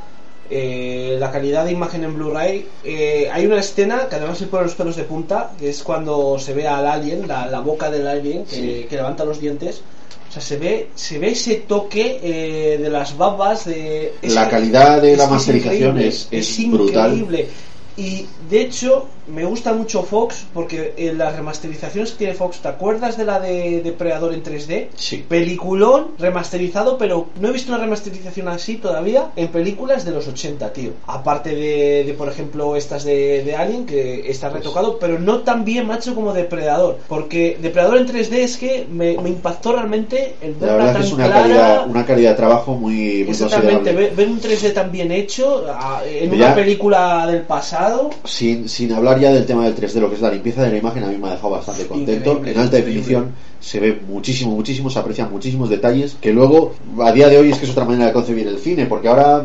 eh, la calidad de imagen en Blu-ray. eh, hay una escena que además se pone los pelos de punta, que es cuando se ve al alien, la, la boca del alien, que, Sí. que levanta los dientes. O sea, se ve, se ve ese toque eh, de las babas, de... La calidad de la es masterización es, es brutal. increíble. Y de hecho, me gusta mucho Fox porque en las remasterizaciones que tiene Fox, ¿te acuerdas de la de Depredador en 3D? Sí. Peliculón remasterizado, pero no he visto una remasterización así todavía en películas de los 80, tío. Aparte de, de, por ejemplo, estas de, de Alien, que está retocado, pero no tan bien macho como Depredador. Porque Depredador en 3D es que me, me impactó realmente el La verdad tan que es una clara. calidad, una calidad de trabajo muy, muy Exactamente, ver, ver un 3D tan bien hecho a- en Ya. una película del pasado. Sin, sin hablar ya del tema del 3D, lo que es la limpieza de la imagen, a mí me ha dejado bastante contento. Increíble, en alta definición se ve muchísimo, muchísimo, se aprecian muchísimos detalles que luego, a día de hoy, es que es otra manera de concebir el cine, porque ahora,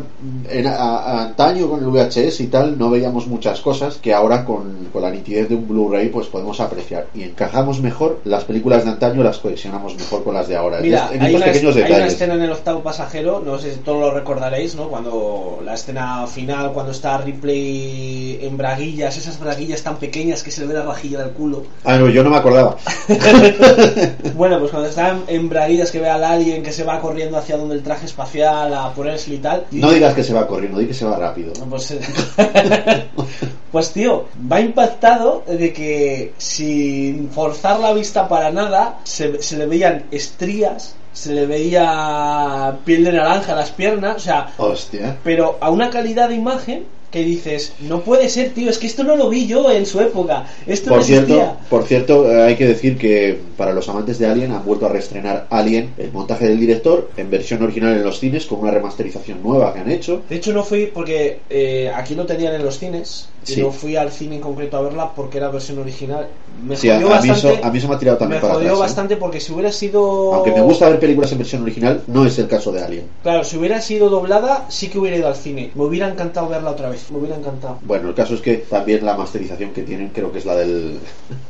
en, a- a- antaño con el VHS y tal, no veíamos muchas cosas que ahora con, con la nitidez de un Blu-ray pues podemos apreciar. Y encajamos mejor las películas de antaño, las coleccionamos mejor con las de ahora. Mira, en hay una, pequeños hay una detalles. escena en el octavo pasajero, no sé si todos lo recordaréis, ¿no? Cuando la escena final, cuando está Ripley en braguillas, esas braguillas tan pequeñas que se le ve la rajilla del culo. Ah, no, yo no me acordaba. Bueno, pues cuando está en, braguillas que ve al alien que se va corriendo hacia donde el traje espacial a ponerse y tal. y- No digas que se va corriendo, di que se va rápido. Pues, pues tío, va impactado de que sin forzar la vista para nada, se, se le veían estrías, se le veía piel de naranja a las piernas, o sea, Hostia. pero a una calidad de imagen que dices, no puede ser, tío, es que esto no lo vi yo en su época, esto Por no cierto, por cierto, eh, hay que decir que para los amantes de Alien han vuelto a reestrenar Alien, el montaje del director, en versión original en los cines, con una remasterización nueva que han hecho. De hecho no fui porque eh, aquí lo tenían en los cines Sí. no fui al cine en concreto a verla porque era versión original. Me Sí, jodió a mí bastante. eso, a mí eso me ha tirado también me para jodió atrás. ¿eh? bastante porque si hubiera sido Aunque me gusta ver películas en versión original, no es el caso de Alien. Claro, si hubiera sido doblada, sí que hubiera ido al cine. Me hubiera encantado verla otra vez. Me hubiera encantado. Bueno, el caso es que también la masterización que tienen creo que es la del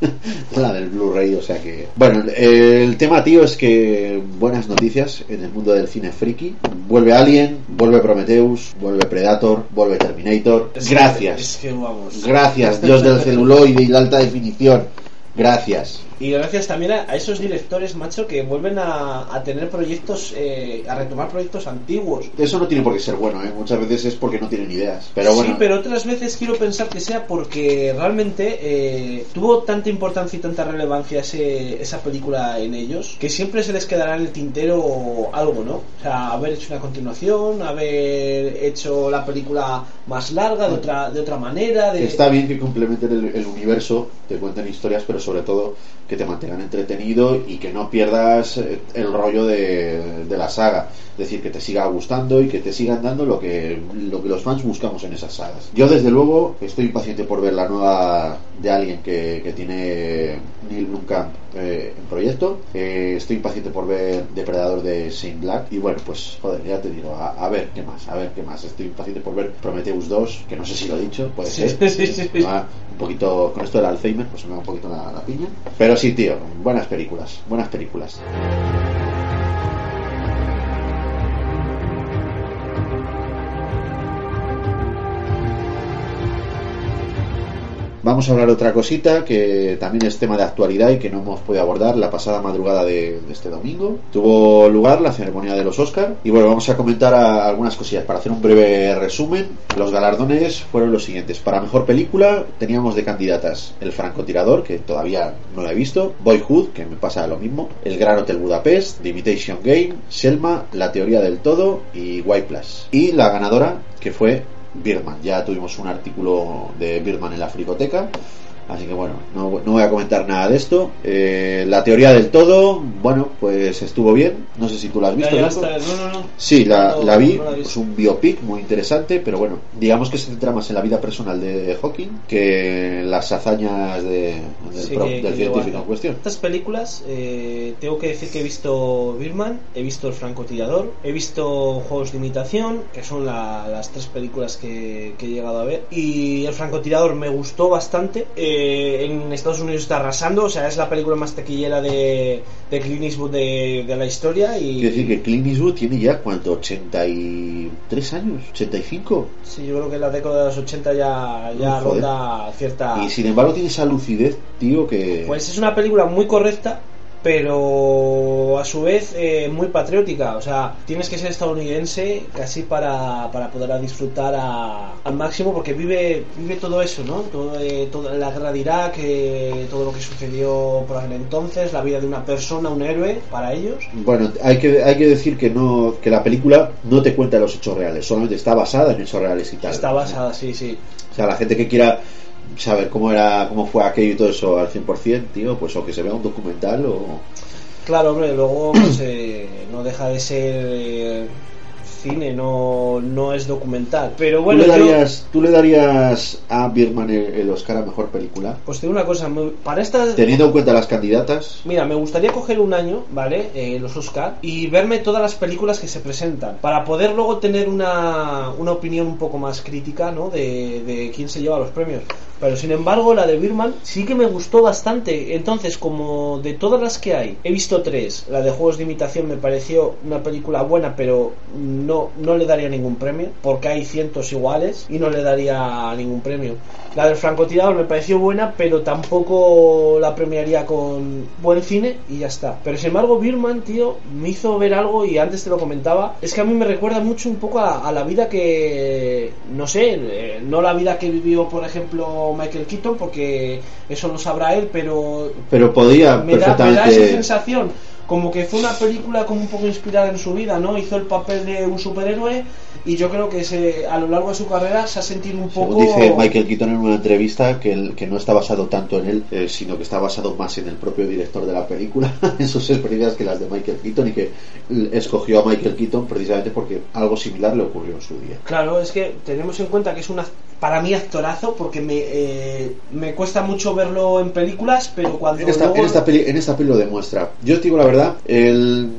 la del Blu-ray, o sea que bueno, el tema tío es que buenas noticias en el mundo del cine friki. Vuelve Alien, vuelve Prometheus, vuelve Predator, vuelve Terminator. Es que- Gracias. es que Gracias, Dios del celuloide y la alta definición. Gracias. Y gracias también a, a esos directores, macho, que vuelven a, a tener proyectos, eh, a retomar proyectos antiguos. Eso no tiene por qué ser bueno, ¿eh? muchas veces es porque no tienen ideas. Pero bueno, Sí, pero otras veces quiero pensar que sea porque realmente eh, tuvo tanta importancia y tanta relevancia ese, esa película en ellos que siempre se les quedará en el tintero algo, ¿no? O sea, haber hecho una continuación, haber hecho la película más larga, de otra, de otra manera. De... Está bien que complementen el, el universo, te cuenten historias, pero sobre todo que te mantengan entretenido y que no pierdas eh, el rollo de, la saga. Es decir, que te siga gustando y que te sigan dando lo que, lo que los fans buscamos en esas sagas. Yo, desde luego, estoy impaciente por ver la nueva de Alien que, que tiene Neil Blomkamp eh, en proyecto. Eh, estoy impaciente por ver Depredador de Saint Black. Y bueno, pues, joder, ya te digo, a, a ver qué más, a ver qué más. Estoy impaciente por ver Prometheus 2, que no sé si lo he dicho, puede Sí, ser. sí, sí, un poquito, con esto del Alzheimer, pues me da un poquito la, la piña. Pero sí, tío, buenas películas, buenas películas. Vamos a hablar otra cosita que también es tema de actualidad y que no hemos podido abordar la pasada madrugada de, este domingo. Tuvo lugar la ceremonia de los Oscar y bueno, vamos a comentar algunas cosillas. Para hacer un breve resumen, los galardones fueron los siguientes. Para mejor película teníamos de candidatas El francotirador, que todavía no la he visto, Boyhood, que me pasa lo mismo, El Gran Hotel Budapest, The Imitation Game, Selma, La Teoría del Todo y White Plus. Y la ganadora, que fue Birdman. Ya tuvimos un artículo de Birdman en la fricoteca. Así que bueno, no, no voy a comentar nada de esto. Eh, la teoría del todo, bueno, pues estuvo bien. No sé si tú la has Ya visto. llegaste Jacob. a ver- no, no. Sí, la, la vi. la es un biopic muy interesante, pero bueno, digamos que se centra más en la vida personal de Hawking que en las hazañas de- del, Sí, pro- que- del que científico en cuestión. Estas películas, eh, tengo que decir que he visto Birman, he visto El francotirador, he visto Juegos de imitación, que son la- las tres películas que, que he llegado a ver. Y El francotirador me gustó bastante. Eh, en Estados Unidos está arrasando, o sea, es la película más taquillera de, de Clint Eastwood de, de la historia. Y Quiero decir que Clint Eastwood tiene ya, ¿cuánto? ¿83 años? ¿85? sí, yo creo que la década de los 80 ya, ya ronda cierta. Y sin embargo tiene esa lucidez, tío, que... Pues es una película muy correcta, pero a su vez eh, muy patriótica. O sea, tienes que ser estadounidense casi para, para poder disfrutar a- al máximo porque vive vive todo eso, ¿no? Todo, eh, toda la guerra de Irak, eh, todo lo que sucedió por aquel entonces, la vida de una persona, un héroe para ellos. Bueno, hay que, hay que decir que no que la película no te cuenta los hechos reales, solamente está basada en hechos reales y tal. Está basada, sí, sí. O sea, la gente que quiera saber cómo era cómo fue aquello y todo eso al 100%, tío, pues o que se vea un documental o... Claro, hombre, luego pues, eh, no deja de ser eh, cine, no, no es documental. Pero bueno, ¿Tú, le yo- darías, ¿Tú le darías a Birdman el, el Oscar a Mejor Película? pues te digo una cosa, para esta... Teniendo en cuenta las candidatas, Mira, me gustaría coger un año, ¿vale? Eh, los Oscar y verme todas las películas que se presentan para poder luego tener una, una opinión un poco más crítica, ¿no? De, de quién se lleva los premios. Pero sin embargo, la de Birman sí que me gustó bastante. Entonces, como de todas las que hay, he visto tres. La de Juegos de Imitación me pareció una película buena, pero no, no le daría ningún premio, porque hay cientos iguales y no le daría ningún premio. La del francotirador me pareció buena, pero tampoco la premiaría con buen cine y ya está. Pero sin embargo, Birman, tío, me hizo ver algo y antes te lo comentaba. Es que a mí me recuerda mucho un poco a, a la vida que, no sé, eh, no la vida que vivió, por ejemplo, Michael Keaton, porque eso lo sabrá él, pero pero podía me da, me da esa perfectamente... sensación como que fue una película como un poco inspirada en su vida, ¿no? Hizo el papel de un superhéroe y yo creo que se, a lo largo de su carrera se ha sentido un poco... Según dice Michael Keaton en una entrevista que, el- que no está basado tanto en él, eh, sino que está basado más en el propio director de la película, en sus experiencias que las de Michael Keaton y que escogió a Michael Keaton precisamente porque algo similar le ocurrió en su día. Claro, es que tenemos en cuenta que es una para mí actorazo porque me, eh, me cuesta mucho verlo en películas, pero cuando En esta, luego- en, esta peli, en esta peli lo demuestra. Yo te digo la verdad, el,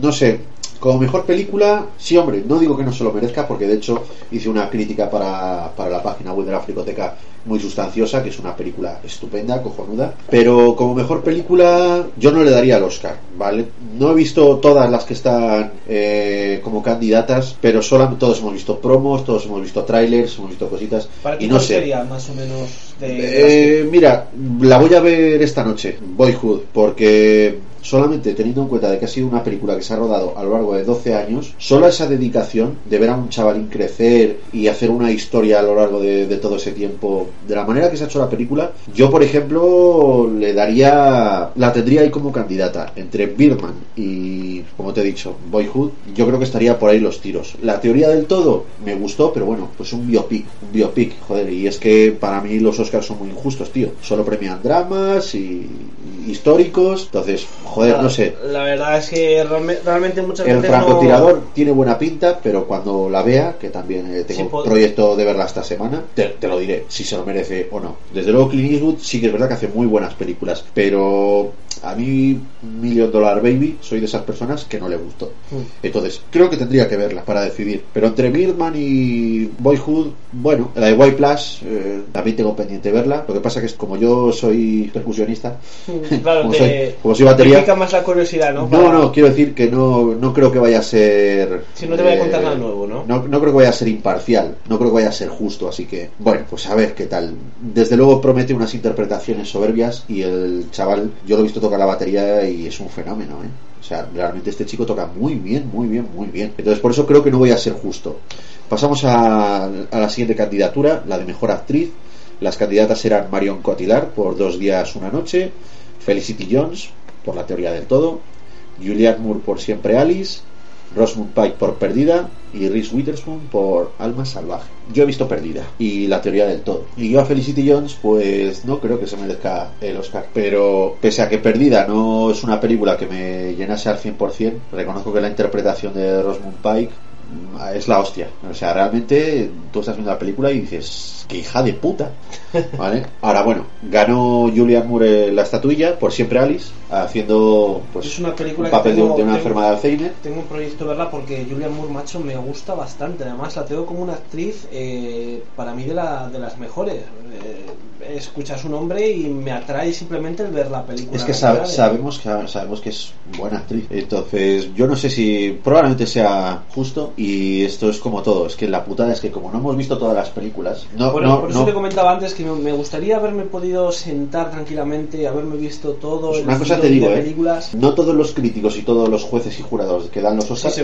no sé, como mejor película, sí, hombre, no digo que no se lo merezca, porque de hecho hice una crítica para, para la página web de la Fricoteca muy sustanciosa, que es una película estupenda, cojonuda. Pero como mejor película, yo no le daría el Oscar, ¿vale? No he visto todas las que están eh, como candidatas, pero solamente todos hemos visto promos, todos hemos visto trailers, hemos visto cositas. para y no sé. sería más o menos de, Eh, mira, la voy a ver esta noche, Boyhood, porque solamente teniendo en cuenta de que ha sido una película que se ha rodado a lo largo de 12 años, solo esa dedicación de ver a un chavalín crecer y hacer una historia a lo largo de, de todo ese tiempo, de la manera que se ha hecho la película, yo por ejemplo le daría, la tendría ahí como candidata entre Birdman y, como te he dicho, Boyhood, yo creo que estaría por ahí los tiros. La teoría del todo me gustó, pero bueno, pues un biopic, un biopic, joder, y es que para mí los Oscars son muy injustos, tío. Solo premian dramas y históricos, entonces, joder, no sé. La verdad es que realme- realmente muchas El francotirador tiene buena pinta, pero cuando la vea, que también eh, tengo Sí, pod- proyecto de verla esta semana, te, te lo diré, si se lo merece o no. Desde luego Clint Eastwood sí que es verdad que hace muy buenas películas, pero a mí Million Dollar Baby soy de esas personas que no le gustó. Mm. Entonces, creo que tendría que verla para decidir. Pero entre Birdman y Boyhood, bueno, la de White Plus eh, también tengo pendiente verla. Lo que pasa que es como yo soy percusionista, Claro, como, te, soy, como soy te batería. más la curiosidad, ¿no? No, no, quiero decir que no, no creo que vaya a ser. Si no te voy a contar eh, nada nuevo, ¿no? No, no creo que vaya a ser imparcial, no creo que vaya a ser justo, así que, bueno, pues a ver qué tal. Desde luego promete unas interpretaciones soberbias y el chaval, yo lo he visto tocar la batería y es un fenómeno, ¿eh? O sea, realmente este chico toca muy bien, muy bien, muy bien. Entonces, por eso creo que no voy a ser justo. Pasamos a, a la siguiente candidatura, la de mejor actriz. Las candidatas eran Marion Cotillard por Dos días, una noche, Felicity Jones por La teoría del todo, Julianne Moore por Siempre Alice, Rosamund Pike por Perdida y Reese Witherspoon por Alma Salvaje. Yo he visto Perdida y La teoría del todo. Y yo a Felicity Jones, pues no creo que se merezca el Oscar. Pero pese a que Perdida no es una película que me llenase al 100%, reconozco que la interpretación de Rosamund Pike mm, es la hostia. O sea, realmente tú estás viendo la película y dices, que hija de puta. ¿Vale? Ahora, bueno, ganó Julianne Moore la estatuilla por Siempre Alice, haciendo pues Es una película un papel de- tengo- de una tengo- enfermedad de Alzheimer. Tengo un proyecto verla porque Julian Moore, macho, me gusta bastante. Además, la tengo como una actriz, eh, para mí, de, la, de las mejores. Eh, escuchar su nombre y me atrae simplemente el ver la película. Es que sab- sabemos que sabemos que es buena actriz. Entonces, yo no sé si probablemente sea justo y esto es como todo, es que la putada es que como no hemos visto todas las películas, no Bueno, no, por eso no- te comentaba antes que me- gustaría haberme podido sentar tranquilamente, haberme visto todo. Pues el una cosa te digo, de ¿eh? películas. No todos los críticos y todos los jueces y jurados que dan los Oscars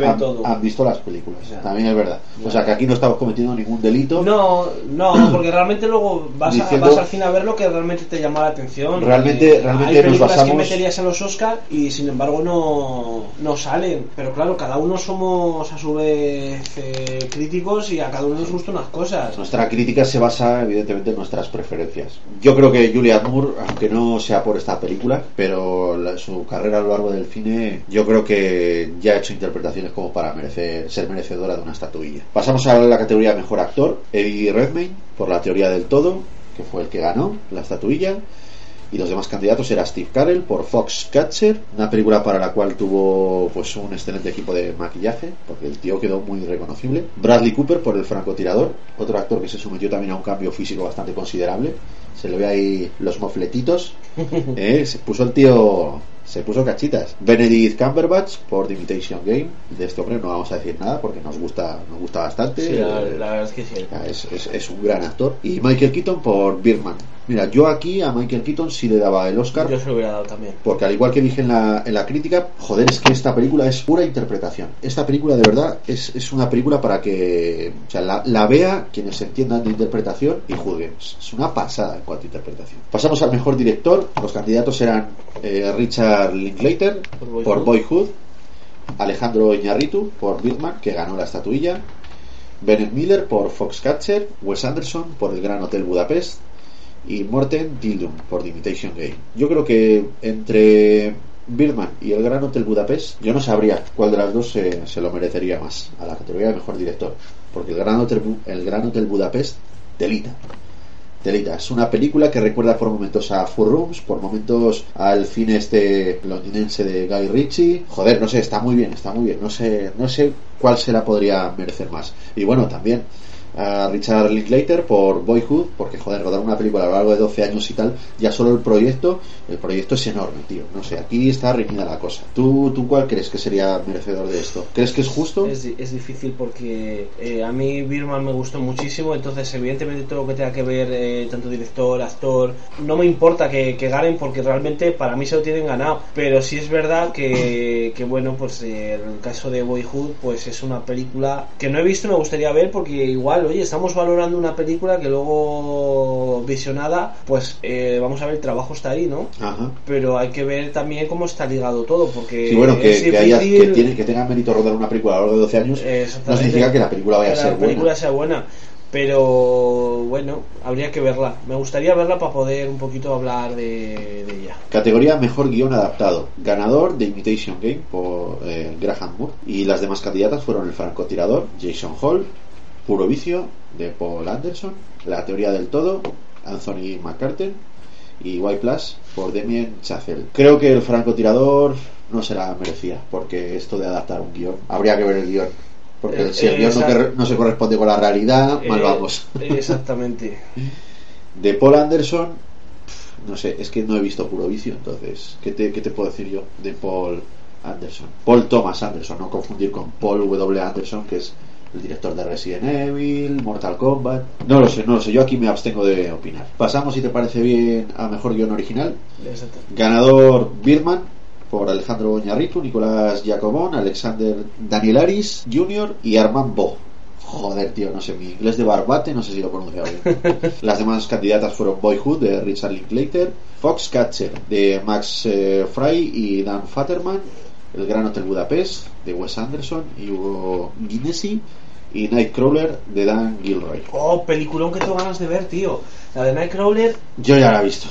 han, visto las películas. Ya. También es verdad. O sea que aquí no estamos cometiendo ningún delito. No, no, porque realmente luego vas, a- vas al fin a ver lo que realmente te llama la atención. Realmente- realmente hay nos películas que basamos- meterías en los Oscar y sin embargo no, no salen. Pero claro, cada uno somos a su vez eh, críticos y a cada uno nos gustan unas cosas. Nuestra crítica se basa evidentemente en nuestras preferencias. Yo creo que Julianne Moore, aunque no sea por esta película, pero la- su carrera a lo largo del cine, yo creo que ya ha hecho interpretaciones como para merecer ser merecedora de una estatuilla. Pasamos a la categoría mejor actor, Eddie Redmayne por La teoría del todo, que fue el que ganó la estatuilla. Y los demás candidatos era Steve Carell por Foxcatcher, una película para la cual tuvo pues un excelente equipo de maquillaje, porque el tío quedó muy reconocible. Bradley Cooper por El francotirador, otro actor que se sometió también a un cambio físico bastante considerable. Se le ve ahí los mofletitos. ¿eh? Se puso el tío se puso cachitas. Benedict Cumberbatch por The Imitation Game. De este hombre no vamos a decir nada porque nos gusta, nos gusta bastante. Sí, la, la verdad es que sí. es, es- es un gran actor. Y Michael Keaton por Birdman. Mira, yo aquí a Michael Keaton sí le daba el Oscar. Yo se lo hubiera dado también. Porque al igual que dije en la, en la crítica, joder, es que esta película es pura interpretación. Esta película de verdad es, es una película para que o sea, la, la vea quienes entiendan de interpretación y juzguen. Es es una pasada en cuanto a interpretación. Pasamos al mejor director. Los candidatos eran eh, Richard Linklater Por Boyhood. por Boyhood, Alejandro Iñárritu por Birdman, que ganó la estatuilla, Bennett Miller por Foxcatcher, Wes Anderson por El Gran Hotel Budapest y Morten Dildum por The Imitation Game. Yo creo que entre Birdman y El Gran Hotel Budapest, yo no sabría cuál de las dos se, se lo merecería más a la categoría de mejor director, porque El Gran Hotel, el Gran Hotel Budapest delita. Delita. Es una película que recuerda por momentos a Four Rooms, por momentos al cine este londinense de Guy Ritchie. Joder, no sé, está muy bien, está muy bien. No sé, no sé cuál se la podría merecer más. Y bueno, también a Richard Linklater por Boyhood, porque joder, rodar una película a lo largo de 12 años y tal, ya solo el proyecto, el proyecto es enorme, tío. No sé, aquí está reñida la cosa. ¿Tú, tú cuál crees que sería merecedor de esto? ¿Crees que es justo? Es, es difícil porque eh, a mí Birman me gustó muchísimo, entonces evidentemente todo lo que tenga que ver, eh, tanto director, actor, no me importa que, ganen porque realmente para mí se lo tienen ganado, pero sí es verdad que, que bueno, pues eh, en el caso de Boyhood, pues es una película que no he visto me gustaría ver porque igual, oye, estamos valorando una película que luego visionada, pues eh, vamos a ver, el trabajo está ahí, ¿no? Ajá. Pero hay que ver también cómo está ligado todo, porque Sí, bueno, que, que, haya- que, tiene, que tenga mérito rodar una película a lo largo de 12 años, no significa que la película vaya a Que ser la película buena. sea buena pero bueno habría que verla me gustaría verla para poder un poquito hablar de, de ella Categoría Mejor Guión Adaptado. Ganador de Imitation Game por eh, Graham Moore. Y las demás candidatas fueron El Francotirador, Jason Hall, Puro Vicio, de Paul Anderson, La Teoría del Todo, Anthony McCarten y White Plus por Damien Chazelle. Creo que El Francotirador no se la merecía, porque esto de adaptar un guion, habría que ver el guion. Porque Eh, si el eh, guion no, no se corresponde con la realidad, mal Eh, vamos. exactamente De Paul Anderson, no sé, es que no he visto puro vicio, entonces, ¿qué te, qué te puedo decir yo de Paul Anderson? Paul Thomas Anderson, no confundir con Paul W. Anderson, que es el director de Resident Evil, Mortal Kombat. No lo sé, no lo sé, yo aquí me abstengo de opinar. Pasamos, si te parece bien, a mejor guion original. Exacto. Ganador Birdman por Alejandro Iñárritu, Nicolás Giacomón, Alexander Danielaris Jr. y Armand Bo. Joder, tío, no sé, mi inglés de barbate, no sé si lo he pronunciado bien. Las demás candidatas fueron Boyhood de Richard Linklater, Foxcatcher de Max eh, Fry y Dan Fatterman, El Gran Hotel Budapest de Wes Anderson y Hugo Guinnessy y Nightcrawler de Dan Gilroy. oh peliculón que tengo ganas de ver tío la de Nightcrawler Yo ya la he visto.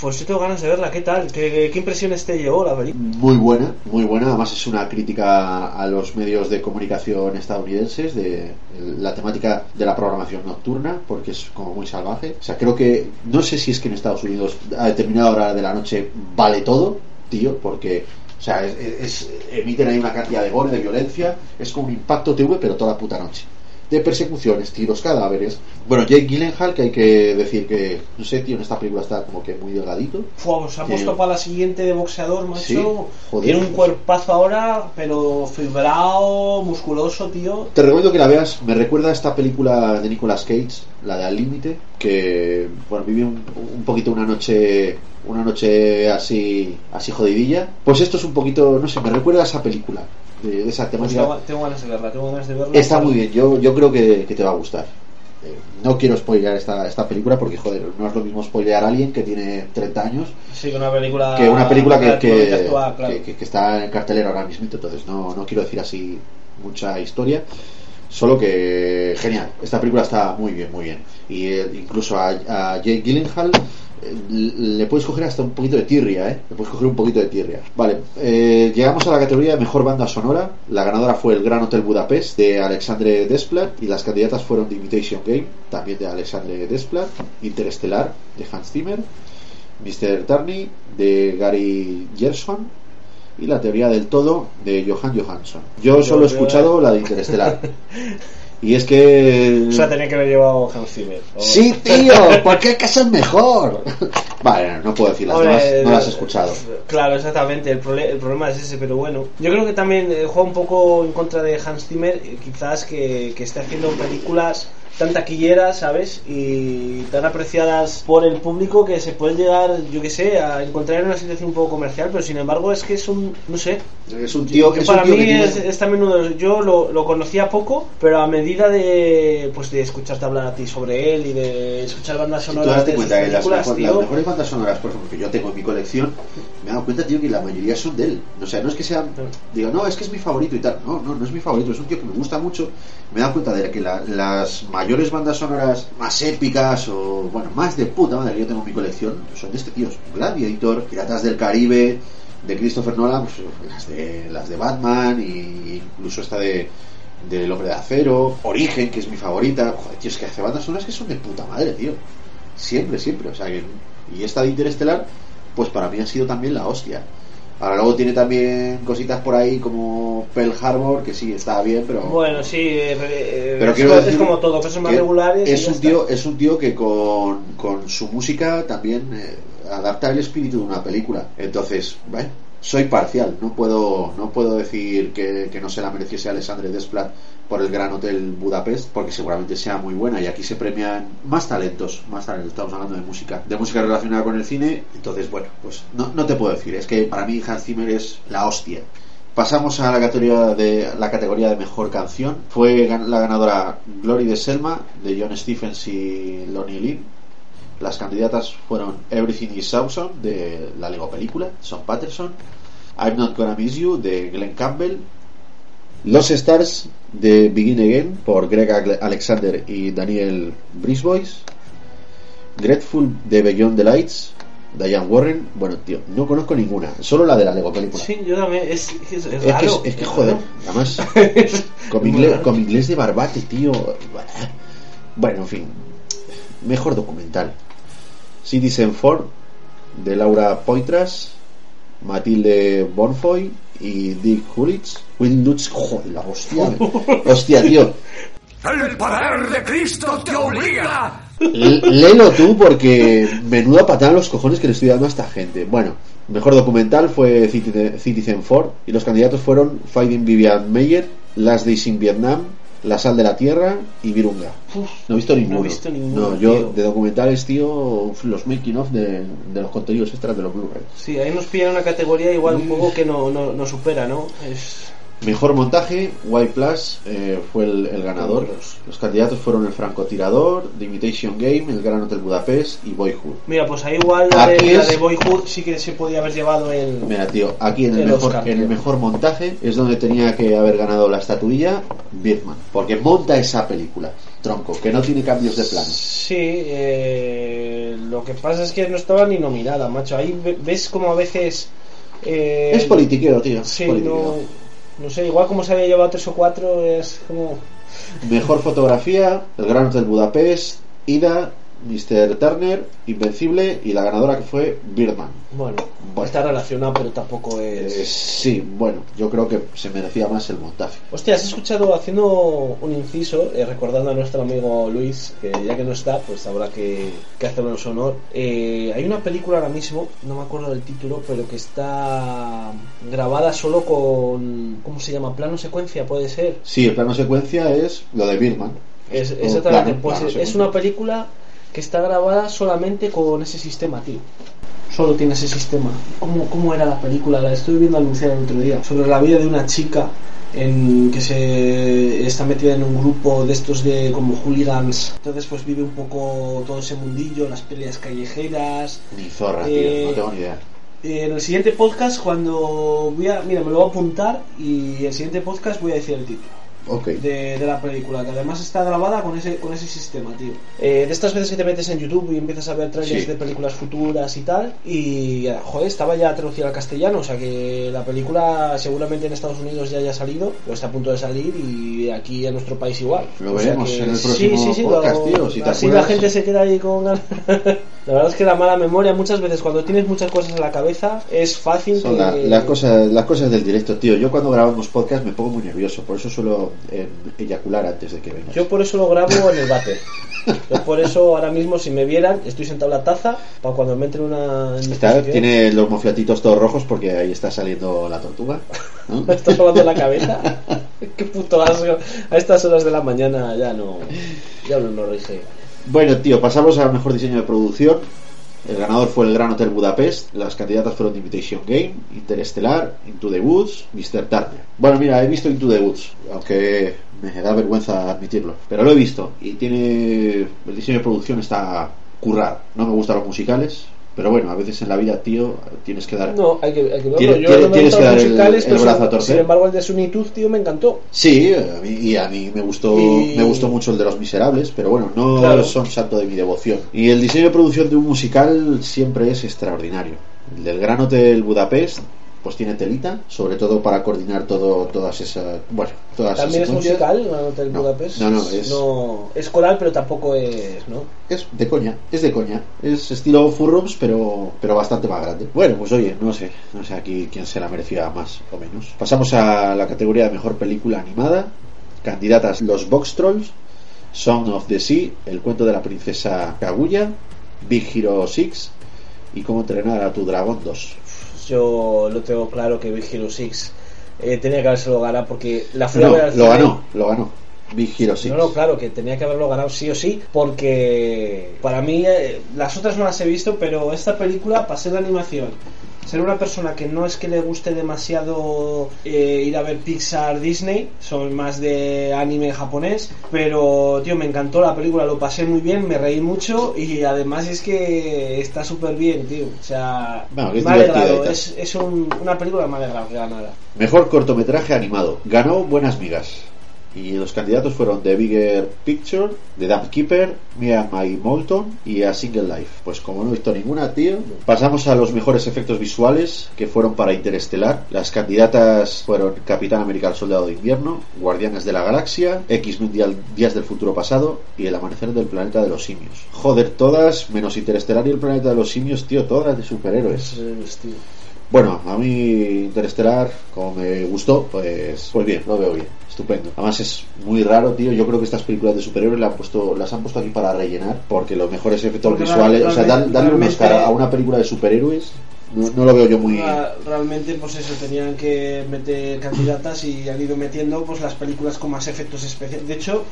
pues yo tengo ganas de verla qué tal qué, qué impresiones te llevó la película Muy buena, muy buena. Además es una crítica a los medios de comunicación estadounidenses de la temática de la programación nocturna, porque es como muy salvaje. O sea, creo que no sé si es que en Estados Unidos a determinada hora de la noche vale todo, tío, porque o sea, es, emiten ahí una cantidad de gore, de violencia, es como un impacto TV, pero toda la puta noche. De persecuciones, tiros, cadáveres. Bueno, Jake Gyllenhaal, que hay que decir que, no sé, tío, en esta película está como que muy delgadito. Fua, se ha Tiene- puesto para la siguiente de boxeador, macho. Sí, joder. Tiene un cuerpazo ahora, pero fibrado, musculoso, tío. Te recomiendo que la veas. Me recuerda a esta película de Nicolas Cage, la de Al Límite, que bueno, viví un, un poquito una noche una noche así así jodidilla. Pues esto es un poquito, no sé, me recuerda a esa película de, de esa Pues temática. tengo, tengo ganas de verla, tengo ganas de verla. Está muy bien, yo, yo creo que, que te va a gustar. Eh, no quiero spoilear esta, esta película porque, joder, no es lo mismo spoilear a alguien que tiene 30 años Sí, que una película. que una película que, que, relativamente actual, claro. que- que- que está en cartelera ahora mismo, entonces no, no quiero decir así mucha historia. Solo que genial, esta película está muy bien, muy bien. Y eh, incluso a, a Jake Gyllenhaal le puedes coger hasta un poquito de tirria, ¿eh? Le puedes coger un poquito de tirria. Vale, eh, llegamos a la categoría de mejor banda sonora. La ganadora fue el Gran Hotel Budapest de Alexandre Desplat y las candidatas fueron The Imitation Game, también de Alexandre Desplat, Interestelar de Hans Zimmer, Mr. Turney de Gary Gerson y la teoría del todo de Johan Johansson. Yo solo he escuchado la de Interestelar. Y es que. O sea, tenía que haber llevado Hans Zimmer. O- Sí, tío, ¿por qué que es mejor? Vale, no puedo decir las Hombre, demás, no eh, las he escuchado. Claro, exactamente. El, el problema es ese, pero bueno. Yo creo que también eh, juega un poco en contra de Hans Zimmer, eh, quizás que, que esté haciendo películas tan taquilleras, ¿sabes? Y tan apreciadas por el público que se puede llegar, yo que sé, a encontrar en una situación un poco comercial, pero sin embargo es que es un, no sé. Es un tío, es un para tío mí que es, es también uno de los- yo lo, lo conocía poco, pero a medida de pues de escucharte hablar a ti sobre él y de escuchar bandas Si tú sonoras das de que las, mejor- las mejores bandas sonoras, por ejemplo, que yo tengo en mi colección, me he dado cuenta, tío, que la mayoría son de él. O sea, no es que sean. Digo, no, es que es mi favorito y tal. No, no, no es mi favorito, es un tío que me gusta mucho. Me he dado cuenta de que la- las mayores bandas sonoras más épicas o, bueno, más de puta madre que yo tengo en mi colección son de este tío. Gladiator, Piratas del Caribe, de Christopher Nolan, pues, las, de, las de Batman, y incluso esta de del Hombre de Acero, Origen, que es mi favorita. Joder, tío, es que hace bandas sonoras que son de puta madre, tío. Siempre, siempre. O sea, que, y esta de Interestelar, pues para mí ha sido también la hostia. Ahora luego tiene también cositas por ahí como Pearl Harbor, que sí, está bien, pero... Bueno, sí, eh, eh, pero es, quiero co- decir es como todo, cosas más regulares. Es un, tío, es un tío que con, con su música también eh, adapta el espíritu de una película. Entonces, bueno, soy parcial. No puedo, no puedo decir que, que no se la mereciese Alexandre Desplat por el Gran Hotel Budapest, porque seguramente sea muy buena. Y aquí se premian más talentos, más talentos. Estamos hablando de música, de música relacionada con el cine. Entonces, bueno, pues no, no te puedo decir. Es que para mí Hans Zimmer es la hostia. Pasamos a la categoría de la categoría de mejor canción. Fue la ganadora Glory de Selma de John Stephens y Lonnie Lynn. Las candidatas fueron Everything is Awesome de la Lego película, Son Patterson, I'm Not Gonna Miss You de Glenn Campbell, Los Stars de Begin Again por Greg Alexander y Daniel Brisbois, Grateful de Beyond the Lights, Diane Warren. Bueno, tío, no conozco ninguna, solo la de la Lego película. Sí, yo también. Es, es, es Es que, raro. es que joder, además, con mi, inglés, raro. con mi inglés de barbate, tío. Bueno, en fin, mejor documental: Citizen 4 de Laura Poitras, Matilde Bonfoy y Dick Hullitz. Will Lutz, joder, la hostia, hostia, tío. ¡El poder de Cristo te obliga! Léelo tú porque menuda patada los cojones que le estoy dando a esta gente. Bueno, mejor documental fue Citi- Citizen 4 y los candidatos fueron Fighting Vivian Meyer, Last Days in Vietnam, La Sal de la Tierra y Virunga. No he visto ninguno. no he visto ninguno, No, yo tío. de documentales, tío, los making of de, de los contenidos extras de los Blu-ray. Sí, ahí nos pillan una categoría igual un poco que no, no, no supera, ¿no? Es... Mejor montaje, Y Plus eh, fue el, el ganador. Los candidatos fueron El Francotirador, The Imitation Game, El Gran Hotel Budapest y Boyhood. Mira, pues ahí igual la Aquí de, la de Boyhood sí que se podía haber llevado el... Mira, tío, aquí en el, El mejor, Oscar, en el mejor montaje es donde tenía que haber ganado la estatuilla Birdman. Porque monta esa película, tronco, que no tiene cambios de plano. Sí, eh, lo que pasa es que no estaba ni nominada, macho. Ahí ve- ves como a veces... eh, Es politiqueo, tío. es Sí, no, no sé, igual como se había llevado tres o cuatro es como... Mejor fotografía, El Gran Hotel Budapest, Ida, Mr. Turner, Invencible y la ganadora que fue Birdman. Bueno, Bueno. está relacionado, pero tampoco es. Eh, sí, bueno, yo creo que se merecía más el montaje. Hostia, has escuchado haciendo un inciso, eh, recordando a nuestro amigo Luis, que ya que no está, pues habrá que, que hacernos honor. Eh, hay una película ahora mismo, no me acuerdo del título, pero que está grabada solo con. ¿Cómo se llama? ¿Plano secuencia? ¿Puede ser? Sí, el plano secuencia es lo de Birdman. Es, exactamente, pues es una película que está grabada solamente con ese sistema, tío. Solo tiene ese sistema. ¿Cómo, cómo era la película? La estoy viendo anunciar el otro día. Sobre la vida de una chica en que se está metida en un grupo de estos de como hooligans. Entonces pues vive un poco todo ese mundillo, las peleas callejeras. Ni zorra, Eh, tío, no tengo ni idea. Eh, En el siguiente podcast cuando voy a, mira, me lo voy a apuntar y el siguiente podcast voy a decir el título De, de la película, que además está grabada con ese, con ese sistema, tío. Eh, de estas veces que te metes en YouTube y empiezas a ver trailers Sí. de películas futuras y tal, y eh, joder, estaba ya traducida al castellano, o sea que la película seguramente en Estados Unidos ya haya salido, o está a punto de salir, y aquí en nuestro país igual. Lo O veremos que- en el próximo sí, sí, podcast, lo- tío, si así la gente se queda ahí con ganas. La verdad es que la mala memoria muchas veces cuando tienes muchas cosas en la cabeza es fácil Son que... la- las, cosas, las cosas del directo, tío. Yo cuando grabamos podcast me pongo muy nervioso, por eso suelo eh, eyacular antes de que vengas. Yo por eso lo grabo en el váter. Yo por eso ahora mismo si me vieran estoy sentado en la taza para cuando me entre una indisposición. tiene los mofletitos todos rojos porque ahí está saliendo la tortuga. ¿no? ¿Me estás hablando en la cabeza? Qué puto asco. A estas horas de la mañana ya no ya no lo rige. Bueno, tío, pasamos al mejor diseño de producción. El ganador fue el Gran Hotel Budapest. Las candidatas fueron Invitation Game, Interestelar, Into the Woods, Mr. Turner. Bueno, mira, he visto Into the Woods, aunque me da vergüenza admitirlo. Pero lo he visto y tiene. El diseño de producción está currado. No me gustan los musicales, pero bueno, a veces en la vida, tío, tienes que dar. No, hay que, hay que Yo tienes que dar el- pero brazo sin- a torcer. Sin embargo, el de Sunny Tooth, tío, me encantó. Sí, y a mí me gustó, Y- me gustó mucho el de Los Miserables, pero bueno, no Claro. son santo de mi devoción. Y el diseño de producción de un musical siempre es extraordinario. El del Gran Hotel Budapest, pues tiene telita, sobre todo para coordinar todo, todas esas, bueno, todas También es esas musical, Hotel No, Budapest. no, no, es- no, es coral, pero tampoco es, ¿no? Es de coña, es de coña. Es estilo Furrums, pero, pero bastante más grande. Bueno, pues oye, no sé, no sé aquí quién se la merecía más o menos. Pasamos a la categoría de mejor película animada. Candidatas Los Box Trolls, Song of the Sea, El cuento de la princesa Kaguya, Big Hero 6 y Cómo entrenar a tu dragón 2. Yo lo tengo claro que Big Hero 6 eh, tenía que habérselo ganado porque la fui a No, ver al lo cine. ganó, lo ganó. Big Hero 6. No, no, claro, que tenía que haberlo ganado sí o sí, porque para mí, eh, las otras no las he visto, pero esta película, ser de animación, ser una persona que no es que le guste demasiado eh, ir a ver Pixar, Disney, son más de anime japonés, pero, tío, me encantó la película, lo pasé muy bien, me reí mucho y además es que está súper bien, tío. O sea, Bueno, es me alegrado, es, es un- una película que me ha alegrado que ganara. Mejor cortometraje animado. Ganó Buenas Migas. Y los candidatos fueron The Bigger Picture, The Damn Keeper, and My Molton y A Single Life. Pues como no he visto ninguna, tío. Pasamos a los mejores efectos visuales que fueron para Interestelar. Las candidatas fueron Capitán América el Soldado de Invierno, Guardianes de la Galaxia, X Mundial Días del Futuro Pasado y El Amanecer del Planeta de los Simios. Joder, todas, menos Interestelar y el Planeta de los Simios, tío, todas de superhéroes. Tío. Bueno, a mí Interestelar, como me gustó, pues, pues bien, lo veo bien, estupendo. Además es muy raro, tío. Yo creo que estas películas de superhéroes las han puesto, las han puesto aquí para rellenar, porque los mejores efectos Porque visuales, o sea, realmente- darle un Oscar a una película de superhéroes, no, no lo veo yo muy. Ra- Realmente, pues eso, tenían que meter candidatas y han ido metiendo pues las películas con más efectos especiales. De hecho,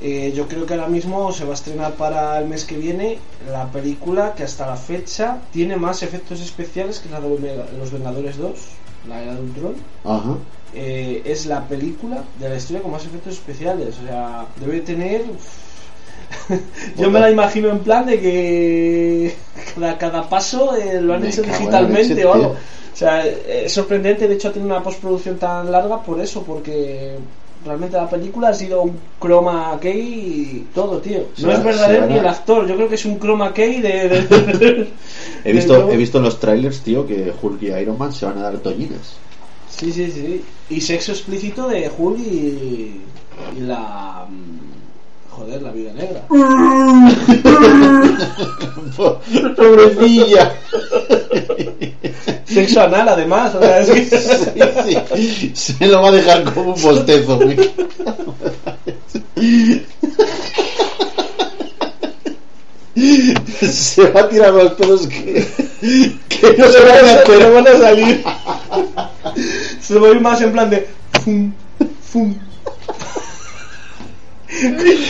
eh, yo creo que ahora mismo se va a estrenar para el mes que viene la película que hasta la fecha tiene más efectos especiales que la de Los Vengadores 2, la era de Ultron. Ajá. Eh, es la película de la historia con más efectos especiales. O sea, debe tener. Yo me la imagino en plan de que cada, cada paso eh, lo han Me hecho digitalmente leche, o algo. O sea, eh, es sorprendente. De hecho, tiene una postproducción tan larga por eso, porque realmente la película ha sido un chroma key y todo, tío. No es verdadero ni el actor. Yo creo que es un chroma key de. de- de- He visto, he visto en los trailers, tío, que Hulk y Iron Man se van a dar toñinas. Sí, sí, sí. Y sexo explícito de Hulk y, y la. mm, Joder, la vida negra. Pobrecilla. Sexo anal, además. O sea, es que... Sí, sí. Se lo va a dejar como un bostezo. Se va a tirar los pelos que, que no se van a van a salir. Se va a ir más en plan de. Fum, fum.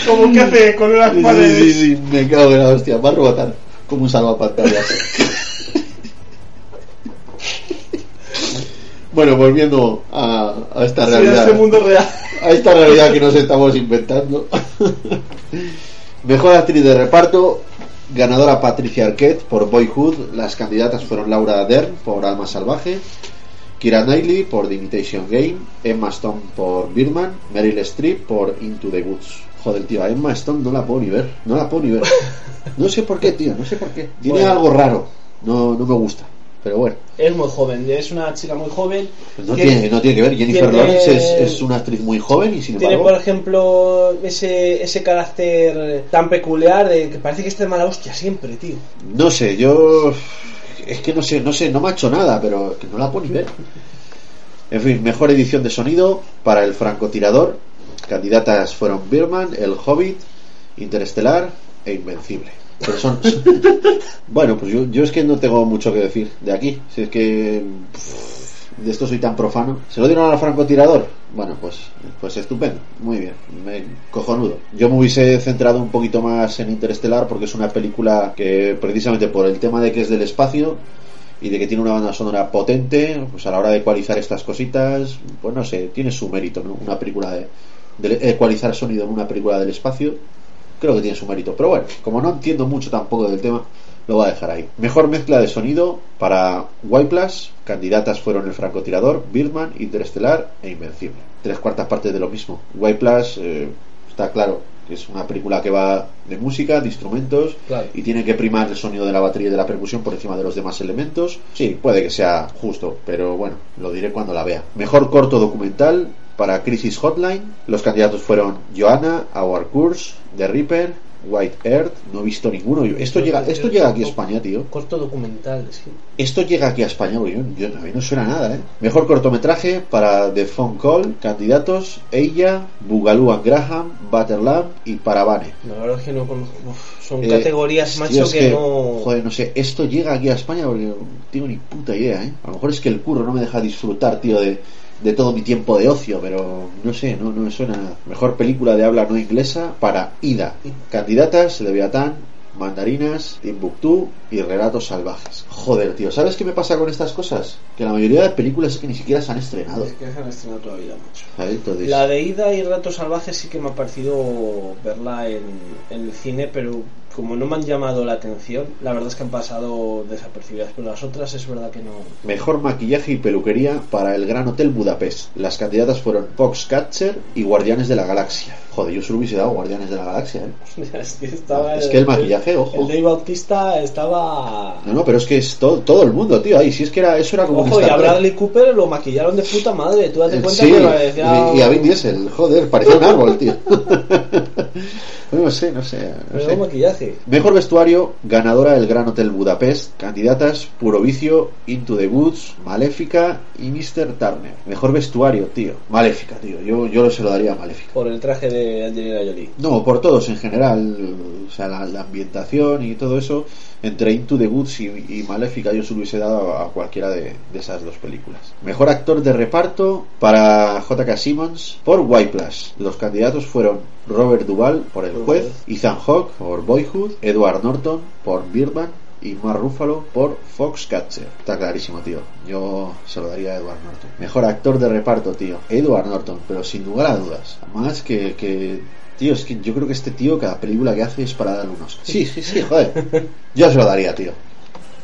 Como que hace con las Sí, paredes. sí, sí, me cago en la hostia. Va a rebotar como un salvapantallas. bueno, volviendo a, a esta Sí, realidad. este mundo real. a esta realidad que nos estamos inventando. Mejor actriz de reparto, ganadora Patricia Arquette por Boyhood. Las candidatas fueron Laura Dern por Alma Salvaje, Kira Knightley por The Imitation Game, Emma Stone por Birdman, Meryl Streep por Into the Woods. Joder, tío, a Emma Stone no la puedo ni ver, no la puedo ni ver. No sé por qué, tío, no sé por qué. Tiene Bueno. algo raro, no, no me gusta. Pero bueno, Es muy joven, es una chica muy joven. no, que tiene, no tiene que ver. Jennifer tiene- Lawrence es, es una actriz muy joven y sin Tiene, embargo... por ejemplo, ese, ese carácter tan peculiar de que parece que está de mala hostia siempre, tío. No sé, yo. Es que no sé, no sé, no me ha hecho nada, pero que no la puedo ni ver. En fin, mejor edición de sonido para el francotirador. Candidatas fueron Birman, El Hobbit, Interestelar e Invencible. Bueno, pues yo, yo es que no tengo mucho que decir de aquí. Si es que. de esto soy tan profano. ¿Se lo dieron al francotirador? Bueno, pues, pues estupendo. Muy bien. Me, cojonudo. Yo me hubiese centrado un poquito más en Interestelar porque es una película que precisamente por el tema de que es del espacio y de que tiene una banda sonora potente, pues a la hora de ecualizar estas cositas, pues no sé, tiene su mérito, ¿no? Una película de, de ecualizar sonido en una película del espacio, creo que tiene su mérito. Pero bueno, como no entiendo mucho tampoco del tema, lo voy a dejar ahí. Mejor mezcla de sonido para Plus candidatas fueron El francotirador, Birdman, Interestelar e Invencible. Tres cuartas partes de lo mismo. Plus eh, está claro que es una película que va de música, de instrumentos Claro. y tiene que primar el sonido de la batería y de la percusión por encima de los demás elementos. Sí, puede que sea justo, pero bueno, lo diré cuando la vea. Mejor corto documental para Crisis Hotline. Los candidatos fueron Joanna, Our Curse, The Reaper, White Earth. No he visto ninguno. Esto llega, esto llega aquí a España, tío. Corto documental, sí. Esto llega aquí a España, porque yo, yo- a mí no suena nada, ¿eh? Mejor cortometraje para The Phone Call, candidatos, Ella, Boogaloo and Graham, Butterlamp y Paravane. La verdad es que no conozco. Uf, son Eh, categorías, tío, macho, es que, no. Joder, no sé, esto llega aquí a España porque no tengo ni puta idea, ¿eh? A lo mejor es que el curro no me deja disfrutar, tío, de, de todo mi tiempo de ocio, pero no sé, no, no me suena. Mejor película de habla no inglesa para Ida. Candidatas, Leviatán, Mandarinas, Timbuktu y Relatos Salvajes. Joder, tío, ¿sabes qué me pasa con estas cosas? Que la mayoría de películas es que ni siquiera se han estrenado. Es que se han estrenado todavía. Entonces, La de Ida y Ratos Salvajes sí que me ha parecido verla en, en el cine, pero como no me han llamado la atención, la verdad es que han pasado desapercibidas. Pero las otras es verdad que no. Mejor maquillaje y peluquería para el Gran Hotel Budapest. Las candidatas fueron Foxcatcher y Guardianes de la Galaxia. Joder, yo solo hubiese dado Guardianes de la Galaxia, ¿eh? es que, estaba Es que el maquillaje, ojo. El Dave Bautista estaba. No, no, pero es que es todo, todo el mundo, tío. Ahí, si es que era, eso era como Ojo, y a. Bradley Cooper lo maquillaron de puta madre. Tú date cuenta Sí, que parecía. y, y a Vin Diesel, joder, parecía un árbol, tío. no sé, no sé. No sé. maquillaje. Mejor vestuario, ganadora del Gran Hotel Budapest. Candidatas, Puro Vicio, Into the Woods, Maléfica y Mr. Turner. Mejor vestuario, tío. Maléfica, tío. Yo, yo se lo daría a Maléfica. Por el traje de Angelina Jolie. No, por todos en general, o sea, la, la ambientación y todo eso, entre Into the Woods y, y Maléfica yo se lo hubiese dado a cualquiera de, de esas dos películas. Mejor actor de reparto para J.K. Simmons por White Plus. Los candidatos fueron Robert Duvall por El Juez, Ethan Hawke por Boyhood, Edward Norton por Birdman y Mark Ruffalo por Foxcatcher. Está clarísimo, tío. Yo se lo daría a Edward Norton. Mejor actor de reparto, tío. Edward Norton, pero sin lugar a dudas. Más que, que Tío, es que yo creo que este tío, cada película que hace es para darle unos. Sí, sí, sí, joder. Yo se lo daría, tío.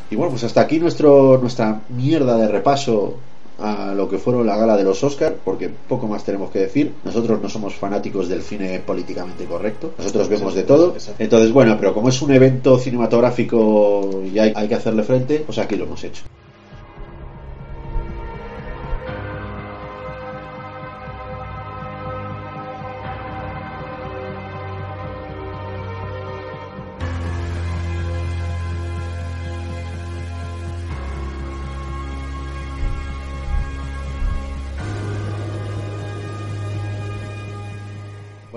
Y bueno, pues hasta aquí nuestro, nuestra mierda de repaso a lo que fueron la gala de los Oscar, porque poco más tenemos que decir. Nosotros no somos fanáticos del cine políticamente correcto, nosotros vemos de todo. Entonces, bueno, pero como es un evento cinematográfico y hay, hay que hacerle frente, pues aquí lo hemos hecho.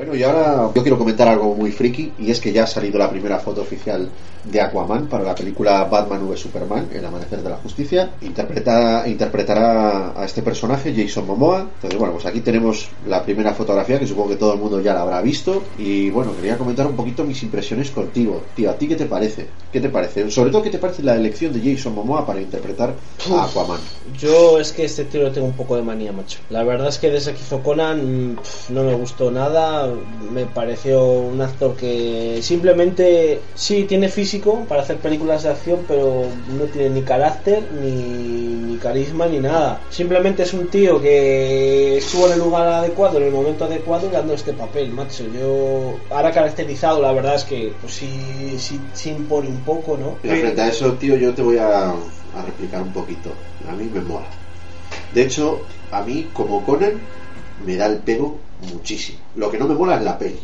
Bueno, y ahora yo quiero comentar algo muy friki, y es que ya ha salido la primera foto oficial de Aquaman para la película Batman v Superman, El Amanecer de la Justicia. Interpreta, interpretará a este personaje, Jason Momoa. Entonces, bueno, pues aquí tenemos la primera fotografía, que supongo que todo el mundo ya la habrá visto. Y bueno, quería comentar un poquito mis impresiones contigo. Tío, ¿a ti qué te parece? ¿Qué te parece? Sobre todo, ¿qué te parece la elección de Jason Momoa para interpretar a Aquaman? Yo es que este tío le tengo un poco de manía, macho. La verdad es que desde que hizo Conan pff, no me gustó nada. Me pareció un actor que simplemente sí tiene físico para hacer películas de acción, pero no tiene ni carácter, ni, carisma, ni nada. Simplemente es un tío que estuvo en el lugar adecuado, en el momento adecuado, dando este papel, macho. Yo, ahora caracterizado, la verdad es que pues sí, sí, sí impone un poco, ¿no? Mira, frente a eso, tío, yo te voy a, a replicar un poquito. A mí me mola. De hecho, a mí, como Conan, me da el pego muchísimo. Lo que no me mola es la peli.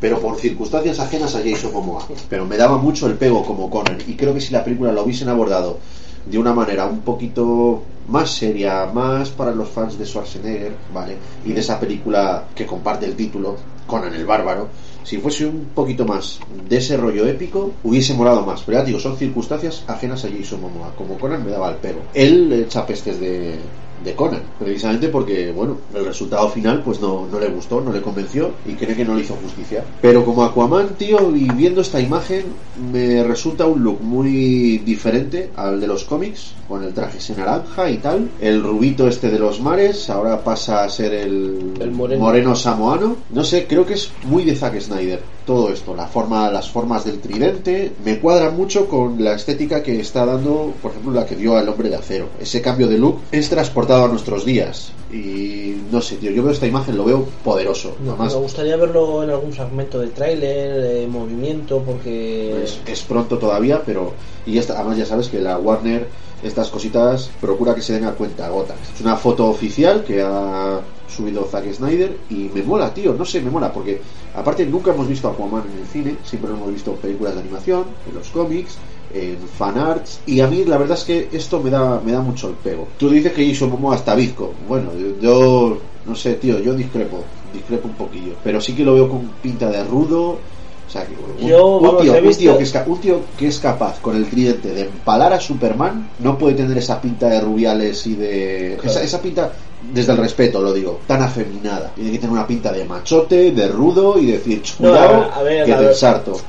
Pero por circunstancias ajenas a Jason Momoa. Pero me daba mucho el pego como Conan. Y creo que si la película lo hubiesen abordado de una manera un poquito más seria, más para los fans de Schwarzenegger, ¿vale? Y de esa película que comparte el título, Conan el Bárbaro, si fuese un poquito más de ese rollo épico, hubiese molado más. Pero ya digo, son circunstancias ajenas a Jason Momoa. Como Conan me daba el pego. Él echa pestes de, de Conan, precisamente porque, bueno, el resultado final pues no, no le gustó, no le convenció y cree que no le hizo justicia. Pero como Aquaman, tío, y viendo esta imagen, me resulta un look muy diferente al de los cómics, con el traje ese naranja y tal. El rubito este de los mares, ahora pasa a ser el, El moreno. samoano. No sé, creo que es muy de Zack Snyder todo esto, la forma, las formas del tridente, me cuadra mucho con la estética que está dando, por ejemplo, la que dio al hombre de acero. Ese cambio de look es transportado a nuestros días. Y no sé, tío, yo veo esta imagen, lo veo poderoso. No, Además, me gustaría verlo en algún fragmento de tráiler, de movimiento, porque... es, es pronto todavía, pero. Y esta, además, ya sabes que la Warner, estas cositas, procura que se den a cuenta gotas. Es una foto oficial que ha subido Zack Snyder y me mola, tío, no sé, me mola, porque aparte nunca hemos visto a Aquaman en el cine, siempre lo hemos visto en películas de animación, en los cómics, en fanarts, y a mí la verdad es que esto me da, me da mucho el pego. Tú dices que Jason Momoa está bizco, bueno, yo, yo no sé, tío, yo discrepo, discrepo un poquillo, pero sí que lo veo con pinta de rudo. O sea, que un, Yo, un vamos, tío, un tío que es ca- un tío que es capaz con el tridente de empalar a Superman no puede tener esa pinta de rubiales y de Claro. esa, esa pinta desde el respeto lo digo tan afeminada. Tiene que tener una pinta de machote de rudo y decir No, cuidado a ver, que te ver-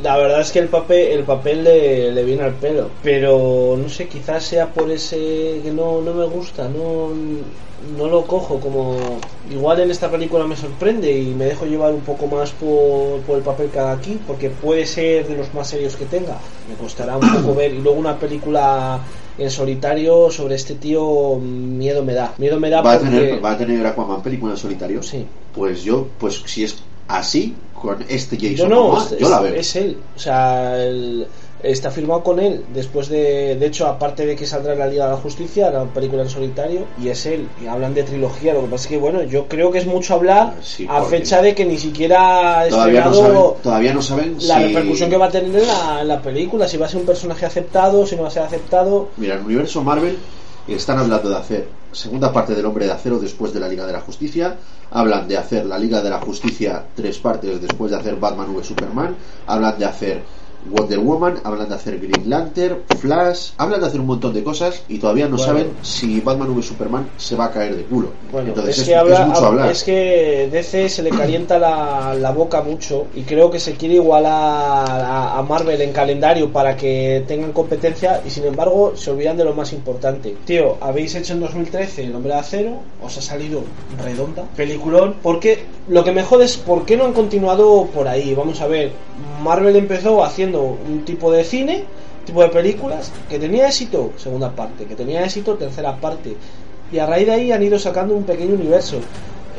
La verdad es que el papel, el papel le, le viene al pelo, pero no sé, quizás sea por ese que no, no me gusta, no, no lo cojo como igual en esta película me sorprende y me dejo llevar un poco más por, por el papel que haga aquí, porque puede ser de los más serios que tenga. Me costará un poco ver y luego una película en solitario sobre este tío miedo me da, miedo me da va a porque tener va a tener Aquaman película en solitario sí. pues yo pues si es así con este Jason no, Momoa, es, yo la veo es él. O sea, el- está firmado con él. Después de. De hecho, aparte de que saldrá en la Liga de la Justicia, la película en solitario, y es él. Y hablan de trilogía. Lo que pasa es que, bueno, yo creo que es mucho hablar Sí, a fecha de que ni siquiera todavía no saben todavía no saben la si repercusión que va a tener en la, la película. Si va a ser un personaje aceptado, si no va a ser aceptado. Mira, el universo Marvel están hablando de hacer segunda parte del Hombre de Acero después de la Liga de la Justicia. Hablan de hacer la Liga de la Justicia tres partes después de hacer Batman v Superman. Hablan de hacer Wonder Woman. Hablan de hacer Green Lantern, Flash. Hablan de hacer un montón de cosas y todavía no Bueno. saben si Batman v Superman se va a caer de culo. Bueno, Entonces es, es, que habla- es mucho hablar. es que DC se le calienta la, la boca mucho y creo que se quiere igualar a, a Marvel en calendario para que tengan competencia y sin embargo se olvidan de lo más importante. Tío, habéis hecho en 2013 El Hombre de Acero, os ha salido redonda, peliculón, porque lo que me jode es por qué no han continuado por ahí. Vamos a ver, Marvel empezó haciendo un tipo de cine tipo de películas que tenía éxito, segunda parte, que tenía éxito, tercera parte. Y a raíz de ahí han ido sacando un pequeño universo.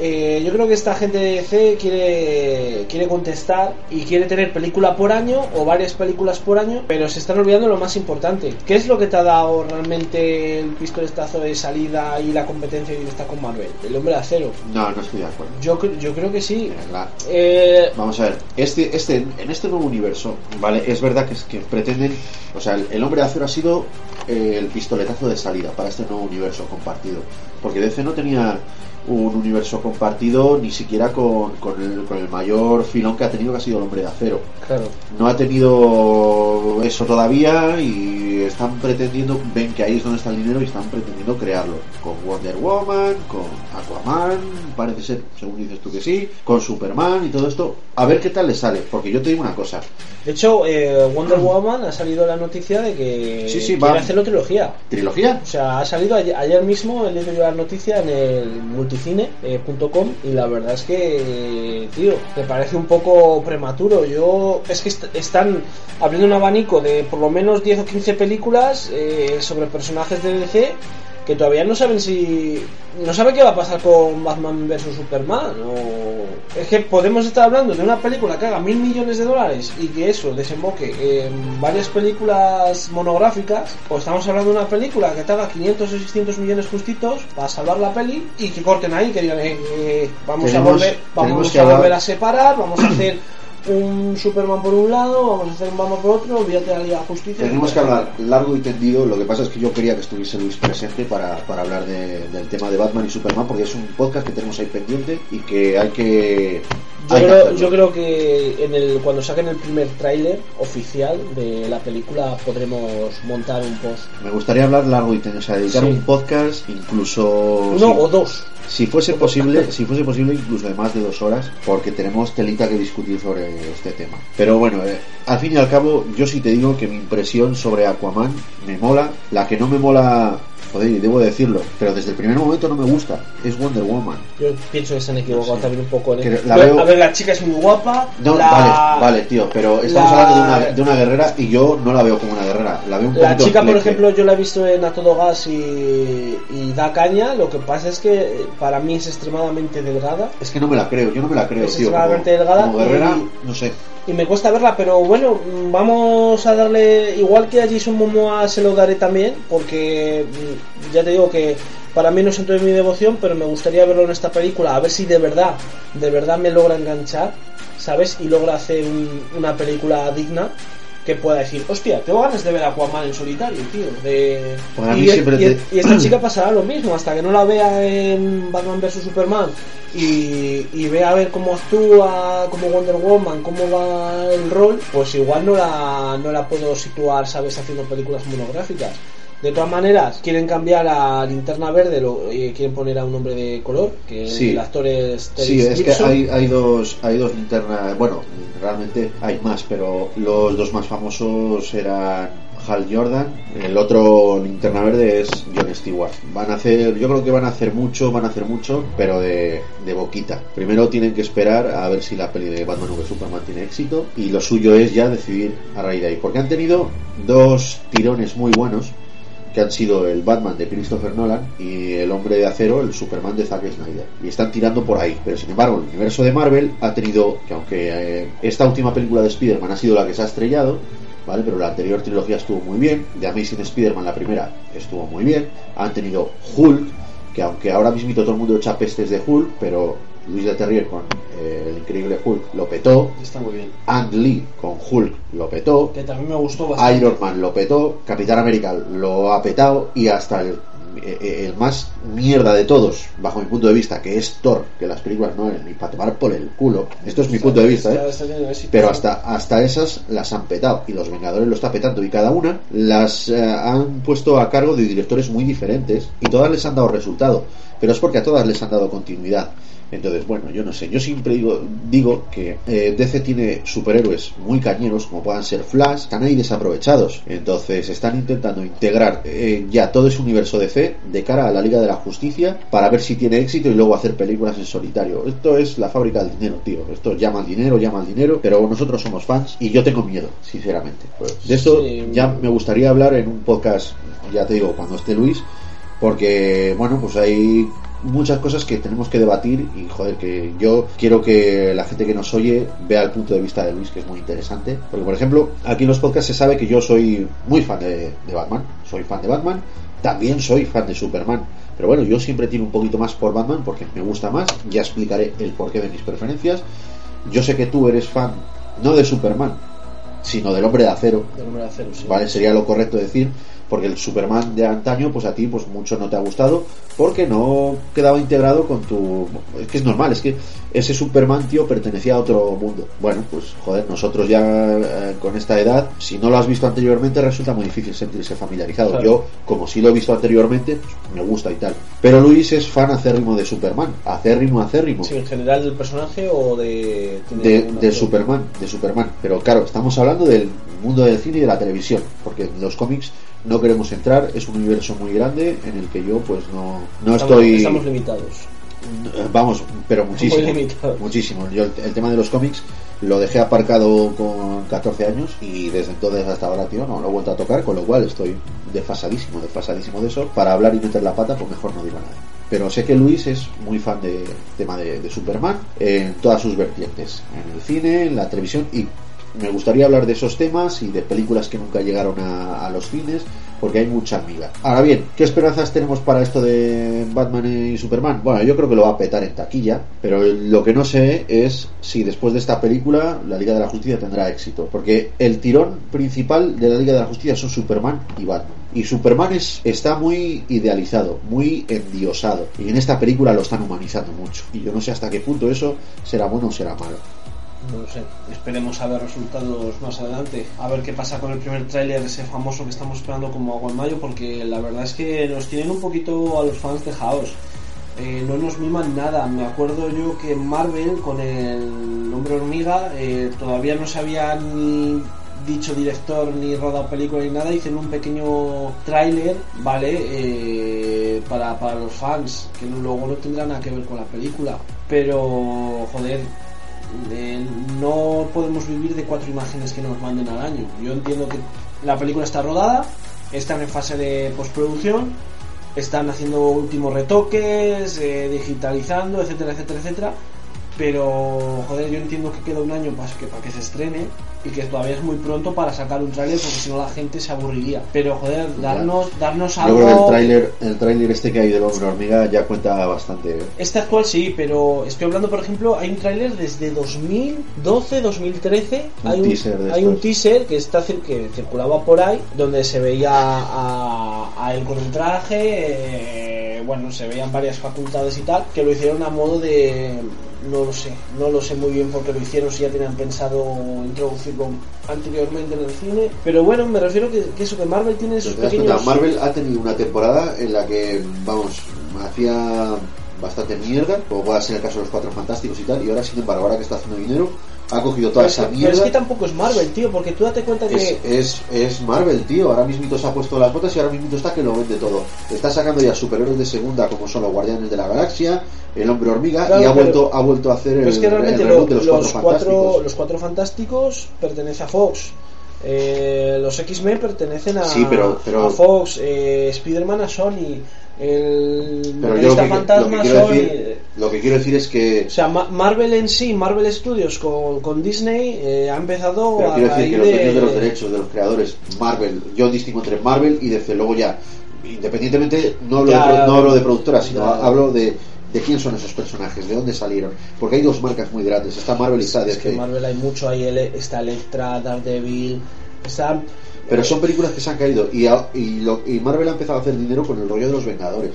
Eh, yo creo que esta gente de DC quiere, quiere contestar y quiere tener película por año o varias películas por año, pero se están olvidando lo más importante. ¿Qué es lo que te ha dado realmente el pistoletazo de salida y la competencia directa con Marvel? El hombre de acero. No, no estoy de acuerdo. Yo, yo creo que sí. La- Eh, Vamos a ver, este, este, en este nuevo universo, ¿vale? Es verdad que, es que pretenden, o sea, el, el hombre de acero ha sido eh, el pistoletazo de salida para este nuevo universo compartido. Porque DC no tenía un universo compartido ni siquiera con, con, el, con el mayor filón que ha tenido que ha sido el hombre de acero. Claro. No ha tenido eso todavía y están pretendiendo, ven que ahí es donde está el dinero y están pretendiendo crearlo. Con Wonder Woman, con Aquaman, parece ser, según dices tú que sí, con Superman y todo esto. A ver qué tal le sale, porque yo te digo una cosa. De hecho, eh, Wonder Woman ha salido la noticia de que Sí, sí, quiere va. hacerlo trilogía. ¿Trilogía? O sea, ha salido ayer, ayer mismo, he leído la noticia en el multicine.com y la verdad es que, tío, me parece un poco prematuro. Yo, es que est- están abriendo un abanico de por lo menos 10 o 15 películas eh, sobre personajes de DC que todavía no saben si no sabe qué va a pasar con Batman vs Superman o es que podemos estar hablando de una película que haga mil millones de dólares y que eso desemboque en varias películas monográficas o estamos hablando de una película que te haga 500 o 600 millones justitos para salvar la peli y que corten ahí que digan eh, eh, vamos Tenemos- a volver vamos a hablar- volver a separar vamos a hacer un Superman por un lado vamos a hacer un Batman por otro olvídate de la Justicia Tenemos que hablar largo y tendido. Lo que pasa es que yo quería que estuviese Luis presente para, para hablar de- del tema de Batman y Superman, porque es un podcast que tenemos ahí pendiente y que hay que. Yo creo, yo creo que en el, cuando saquen el primer tráiler oficial de la película podremos montar un post. Me gustaría hablar largo y tendido, o sea, dedicar Sí. un podcast, incluso. Uno si- o dos. Si fuese posible, si fuese posible incluso de más de dos horas, porque tenemos telita que discutir sobre este tema. Pero bueno, eh, al fin y al cabo, yo sí te digo que mi impresión sobre Aquaman me mola. La que no me mola, joder, debo decirlo, pero desde el primer momento no me gusta, es Wonder Woman. Yo pienso que se han equivocado también un poco en el- la a, ver, veo- a ver, la chica es muy guapa. No, la, vale, vale, tío, pero estamos la- hablando de una, de una guerrera y yo no la veo como una guerrera, la veo un La chica, por ejemplo, yo la he visto en A Todo Gas y, y da caña. Lo que pasa es que eh, para mí es extremadamente delgada. Es que no me la creo, yo no me la creo, Es tío. Como, extremadamente delgada como guerrera, y- no sé. Y me cuesta verla, pero bueno, vamos a darle, igual que a Jason Momoa se lo daré también, porque mm, ya te digo que para mí no es de mi devoción, pero me gustaría verlo en esta película, a ver si de verdad, de verdad me logra enganchar, ¿sabes? Y logra hacer un- una película digna que pueda decir, hostia, tengo ganas de ver a Aquaman en solitario, tío. De... Pues y esta chica pasará lo mismo, hasta que no la vea en Batman vs Superman y, y vea a ver cómo actúa como Wonder Woman, cómo va el rol, pues igual no la, no la puedo situar, ¿sabes?, haciendo películas monográficas. De todas maneras, quieren cambiar a Linterna Verde, lo, eh, quieren poner a un hombre de color, que Sí. el actor es Terry Sí, es que hay, hay dos hay dos linternas, bueno, realmente hay más, pero los dos más famosos eran Hal Jordan, el otro linterna verde es John Stewart. Van a hacer, yo creo que van a hacer mucho, van a hacer mucho, pero de, de boquita. Primero tienen que esperar a ver si la peli de Batman v Superman tiene éxito y lo suyo es ya decidir a raíz de ahí, porque han tenido dos tirones muy buenos que han sido el Batman de Christopher Nolan y el Hombre de Acero, el Superman de Zack Snyder. Y están tirando por ahí. Pero sin embargo, el universo de Marvel ha tenido, que aunque eh, esta última película de Spider-Man ha sido la que se ha estrellado, ¿vale? Pero la anterior trilogía estuvo muy bien. The Amazing Spider-Man, la primera, estuvo muy bien. Han tenido Hulk, que aunque ahora mismo todo el mundo echa pestes de Hulk, pero Luis de Terrier con eh, el increíble Hulk lo petó. Está muy bien. Ang Lee con Hulk lo petó. Que también me gustó bastante. Iron Man lo petó, Capitán América lo ha petado y hasta el, eh, el más mierda de todos, bajo mi punto de vista, que es Thor, que las películas no eran ni para tomar por el culo. Esto es mi punto de vista, Está- ¿eh? está. Pero hasta, hasta esas las han petado y los Vengadores lo está petando y cada una las eh, han puesto a cargo de directores muy diferentes y todas les han dado resultado. Pero es porque a todas les han dado continuidad. Entonces, bueno, yo no sé. Yo siempre digo, digo que eh, DC tiene superhéroes muy cañeros, como puedan ser Flash, están ahí desaprovechados. Entonces, están intentando integrar eh, ya todo ese universo DC de cara a la Liga de la Justicia para ver si tiene éxito y luego hacer películas en solitario. Esto es la fábrica del dinero, tío. Esto llama al dinero, llama al dinero, pero nosotros somos fans y yo tengo miedo, sinceramente. Pues, de esto Sí. ya me gustaría hablar en un podcast, ya te digo, cuando esté Luis, porque, bueno, pues hay muchas cosas que tenemos que debatir y joder que yo quiero que la gente que nos oye vea el punto de vista de Luis que es muy interesante porque por ejemplo aquí en los podcasts se sabe que yo soy muy fan de, de Batman soy fan de Batman también soy fan de Superman pero bueno yo siempre tiro un poquito más por Batman porque me gusta más ya explicaré el porqué de mis preferencias yo sé que tú eres fan no de Superman sino del hombre de acero. Del hombre de acero, sí. ¿Vale? Sería lo correcto decir, porque el Superman de antaño, pues a ti pues mucho no te ha gustado, porque no quedaba integrado con tu... Es que es normal, es que ese Superman, tío, pertenecía a otro mundo. Bueno, pues joder, nosotros ya eh, con esta edad, si no lo has visto anteriormente, resulta muy difícil sentirse familiarizado. Claro. Yo, como sí lo he visto anteriormente, pues, me gusta y tal. Pero Luis es fan acérrimo de Superman, acérrimo, acérrimo. Sí, en general del personaje o de... de? Superman, de Superman. Pero claro, estamos hablando del mundo del cine y de la televisión, porque en los cómics no queremos entrar, es un universo muy grande en el que yo pues no, no Estamos- estoy... Estamos limitados. Vamos, pero muchísimo. Muy limitado. Muchísimo. Yo el, el tema de los cómics lo dejé aparcado con 14 años y desde entonces hasta ahora, tío, no lo he vuelto a tocar, con lo cual estoy desfasadísimo, desfasadísimo de eso. Para hablar y meter la pata, pues mejor no digo nada. Pero sé que Luis es muy fan del tema de, de Superman en todas sus vertientes, en el cine, en la televisión y me gustaría hablar de esos temas y de películas que nunca llegaron a, los cines porque hay mucha amiga. Ahora bien, ¿qué esperanzas tenemos para esto de Batman y Superman? Bueno, yo creo que lo va a petar en taquilla, pero lo que no sé es si después de esta película la Liga de la Justicia tendrá éxito, porque el tirón principal de la Liga de la Justicia son Superman y Batman. Y Superman es, está muy idealizado, muy endiosado. Y en esta película lo están humanizando mucho. Y yo no sé hasta qué punto eso será bueno o será malo. No lo sé. Esperemos a ver resultados más adelante. A ver qué pasa con el primer tráiler, ese famoso que estamos esperando como agua en mayo, porque la verdad es que nos tienen un poquito a los fans dejados. Eh, no nos miman nada. Me acuerdo yo que Marvel con el hombre hormiga eh, todavía no se había ni dicho director ni rodado película ni nada. Hicieron un pequeño tráiler, ¿vale? Eh, para, para los fans, que luego no tendrá nada que ver con la película. Pero, joder, eh, no podemos vivir de cuatro imágenes que nos manden al año. Yo entiendo que la película está rodada, están en fase de postproducción, están haciendo últimos retoques, eh, digitalizando, etcétera, etcétera, etcétera. Pero, joder, yo entiendo que queda un año para que, para que se estrene y que todavía es muy pronto para sacar un tráiler porque si no la gente se aburriría. Pero, joder, darnos, darnos Yo creo que el algo... tráiler, el tráiler este que hay del hombre hormiga ya cuenta bastante. ¿eh? Este actual sí, pero estoy hablando, por ejemplo, hay un tráiler desde 2012, 2013. Un hay un, teaser de hay un estos. teaser que está que circulaba por ahí, donde se veía a, a él con un traje, eh, bueno, se veían varias facultades y tal, que lo hicieron a modo de no lo sé, no lo sé muy bien por qué lo hicieron, si ya tenían pensado introducirlo anteriormente en el cine, pero bueno, me refiero que, que eso, que Marvel tiene sus ¿Te das cuenta? pequeños... Marvel ha tenido una temporada en la que, vamos, hacía bastante mierda, como pueda ser el caso de los Cuatro Fantásticos y tal, y ahora, sin embargo, ahora que está haciendo dinero, ha cogido toda Pero esa que, pero es mierda. que tampoco es Marvel, tío, porque tú date cuenta que... Es, es, es Marvel, tío. Ahora mismo se ha puesto las botas y ahora mismo está que lo vende todo. Está sacando ya superhéroes de segunda como son los Guardianes de la Galaxia, el Hombre Hormiga Claro, y ha pero- vuelto, ha vuelto a hacer el, Pero es que realmente el lo- de los, los, cuatro, Fantásticos. los cuatro fantásticos pertenece a Fox. Eh, los X-Men pertenecen a, Sí, pero- pero- a Fox. Eh, Spider-Man a Sony. El Pero yo lo que, lo, Fantasma que a quiero Sony. decir, lo que quiero decir es que O sea, Ma- Marvel en sí, Marvel Studios con, con Disney eh, ha empezado Pero a quiero decir que los dueños de, de los derechos de los creadores, Marvel, yo distingo entre Marvel y DC. Luego ya, independientemente, no hablo, Ya, de, no hablo de productora, sino ya. hablo de, de quién son esos personajes, de dónde salieron. Porque hay dos marcas muy grandes, está Marvel y está Es que Marvel hay mucho, hay está Electra, Daredevil, está... Pero son películas que se han caído y, a- y, lo- y Marvel ha empezado a hacer dinero con el rollo de los Vengadores.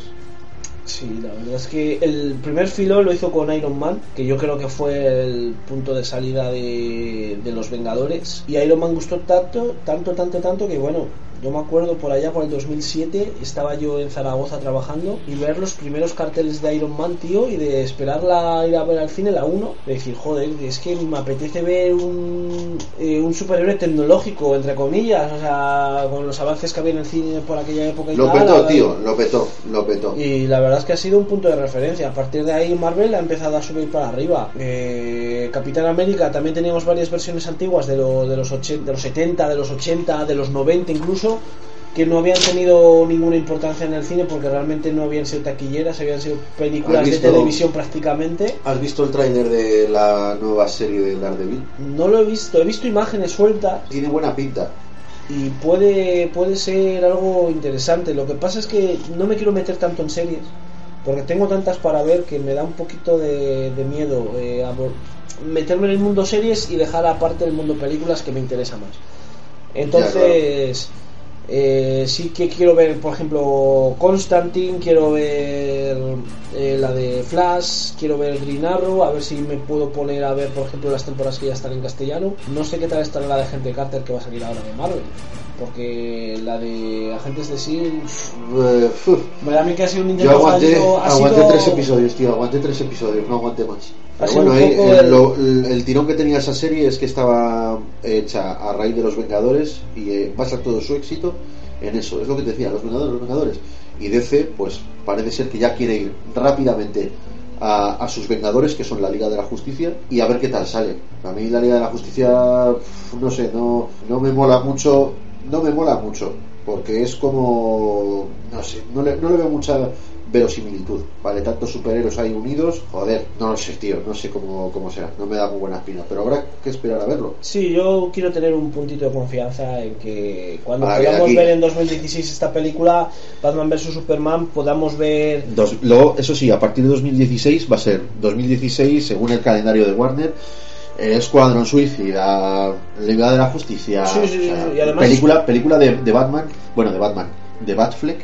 Sí, la verdad es que el primer filo lo hizo con Iron Man, que yo creo que fue el punto de salida de, de los Vengadores. Y Iron Man gustó tanto, tanto, tanto, tanto que bueno, yo me acuerdo por allá por el 2007, estaba yo en Zaragoza trabajando y ver los primeros carteles de Iron Man, tío, y de esperarla ir a ver al cine la 1, de decir, joder, es que me apetece ver un, eh, un superhéroe tecnológico, entre comillas, o sea, con los avances que había en el cine por aquella época y Lo tal. la petó, tío, lo petó, lo petó. y la verdad es que ha sido un punto de referencia. A partir de ahí Marvel ha empezado a subir para arriba. Eh, Capitán América también teníamos varias versiones antiguas de, lo- de, los 80, de los 70, de los 80, de los 90 incluso, que no habían tenido ninguna importancia en el cine porque realmente no habían sido taquilleras, habían sido películas ¿Has de televisión prácticamente. ¿Has visto el tráiler de la nueva serie de Daredevil? No lo he visto, he visto imágenes sueltas Tiene buena pinta. y puede, puede ser algo interesante. Lo que pasa es que no me quiero meter tanto en series. Porque tengo tantas para ver que me da un poquito de, de miedo eh, a meterme en el mundo series y dejar aparte el mundo películas que me interesa más. Entonces, eh, sí que quiero ver, por ejemplo, Constantine, quiero ver eh, la de Flash, quiero ver Green Arrow, a ver si me puedo poner a ver, por ejemplo, las temporadas que ya están en castellano. No sé qué tal estará la de Gente Carter que va a salir ahora de Marvel, porque la de Agentes de S.H.I.E.L.D. Eh, uf. me da a mí que ha sido un Yo intento aguanté, fallido, aguanté sido- tres episodios, tío, aguanté tres episodios, no aguanté más. Pero bueno, ahí, el, lo- el- tirón que tenía esa serie es que estaba hecha a raíz de los Vengadores y eh, basa todo su éxito en eso. Es lo que te decía, los Vengadores, los Vengadores. Y DC, pues parece ser que ya quiere ir rápidamente a, a sus Vengadores, que son la Liga de la Justicia, y a ver qué tal sale. A mí la Liga de la Justicia, no sé, no, no me mola mucho, no me mola mucho, porque es como, no sé, no le, no le veo mucha verosimilitud, ¿vale? Tantos superhéroes ahí unidos, joder, no lo sé, tío, no sé cómo, cómo será, no me da muy buena espina, pero habrá que esperar a verlo. Sí, yo quiero tener un puntito de confianza en que cuando podamos ver en 2016 esta película, Batman vs Superman, podamos ver Dos- luego, eso sí, a partir de 2016 va a ser 2016, según el calendario de Warner, Escuadrón Suicida, Liga de la Justicia, Sí, sí, sí, o sea, sí, y además- película, película de, de Batman, bueno, de Batman, de Batfleck,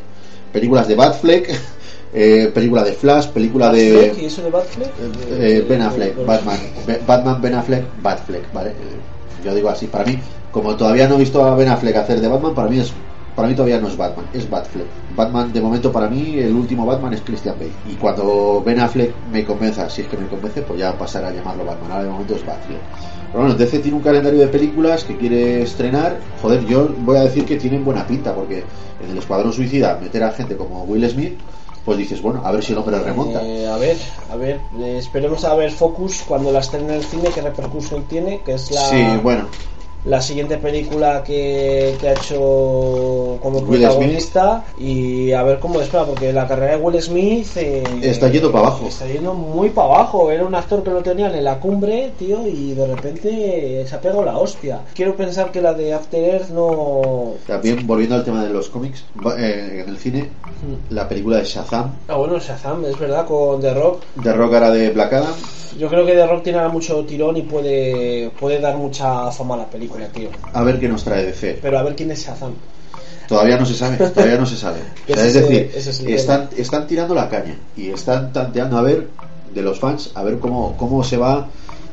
películas de Batfleck, eh, película de Flash, película de ¿y eso de Batfleck? eh, Ben Affleck, Eh, Batman, Be- Batman, Ben Affleck, Batfleck, ¿vale? Eh, Yo digo así, para mí, como todavía no he visto a Ben Affleck hacer de Batman, para mí es para mí todavía no es Batman, es Batfleck. Batman, de momento, para mí, el último Batman es Christian Bale. Y cuando Ben Affleck me convenza, si es que me convence, pues ya pasará a llamarlo Batman. Ahora de momento es Batfleck. Pero bueno, DC tiene un calendario de películas que quiere estrenar. Joder, yo voy a decir que tienen buena pinta, porque en el Escuadrón Suicida meter a gente como Will Smith, pues dices, bueno, a ver si el hombre remonta. Eh, a ver, a ver, eh, esperemos a ver Focus cuando la estrene en el cine, qué repercusión tiene, que es la, Sí, bueno, la siguiente película que, que ha hecho como protagonista y a ver cómo espera, porque la carrera de Will Smith eh, Está yendo para abajo. Está yendo muy para abajo. Era un actor que lo tenían en la cumbre, tío, y de repente se ha pegado la hostia. Quiero pensar que la de After Earth no. También volviendo al tema de los cómics, eh, en el cine, la película de Shazam, Ah, bueno, Shazam, es verdad, con The Rock. de Rock era de Black Adam, Yo creo que The Rock tiene mucho tirón y puede, puede dar mucha fama a la película, tío. a ver qué nos trae DC. Pero a ver quién es Shazam. Todavía no se sabe, todavía no se sabe. O sea, es es decir, es están, están tirando la caña y están tanteando a ver de los fans, a ver cómo, cómo se va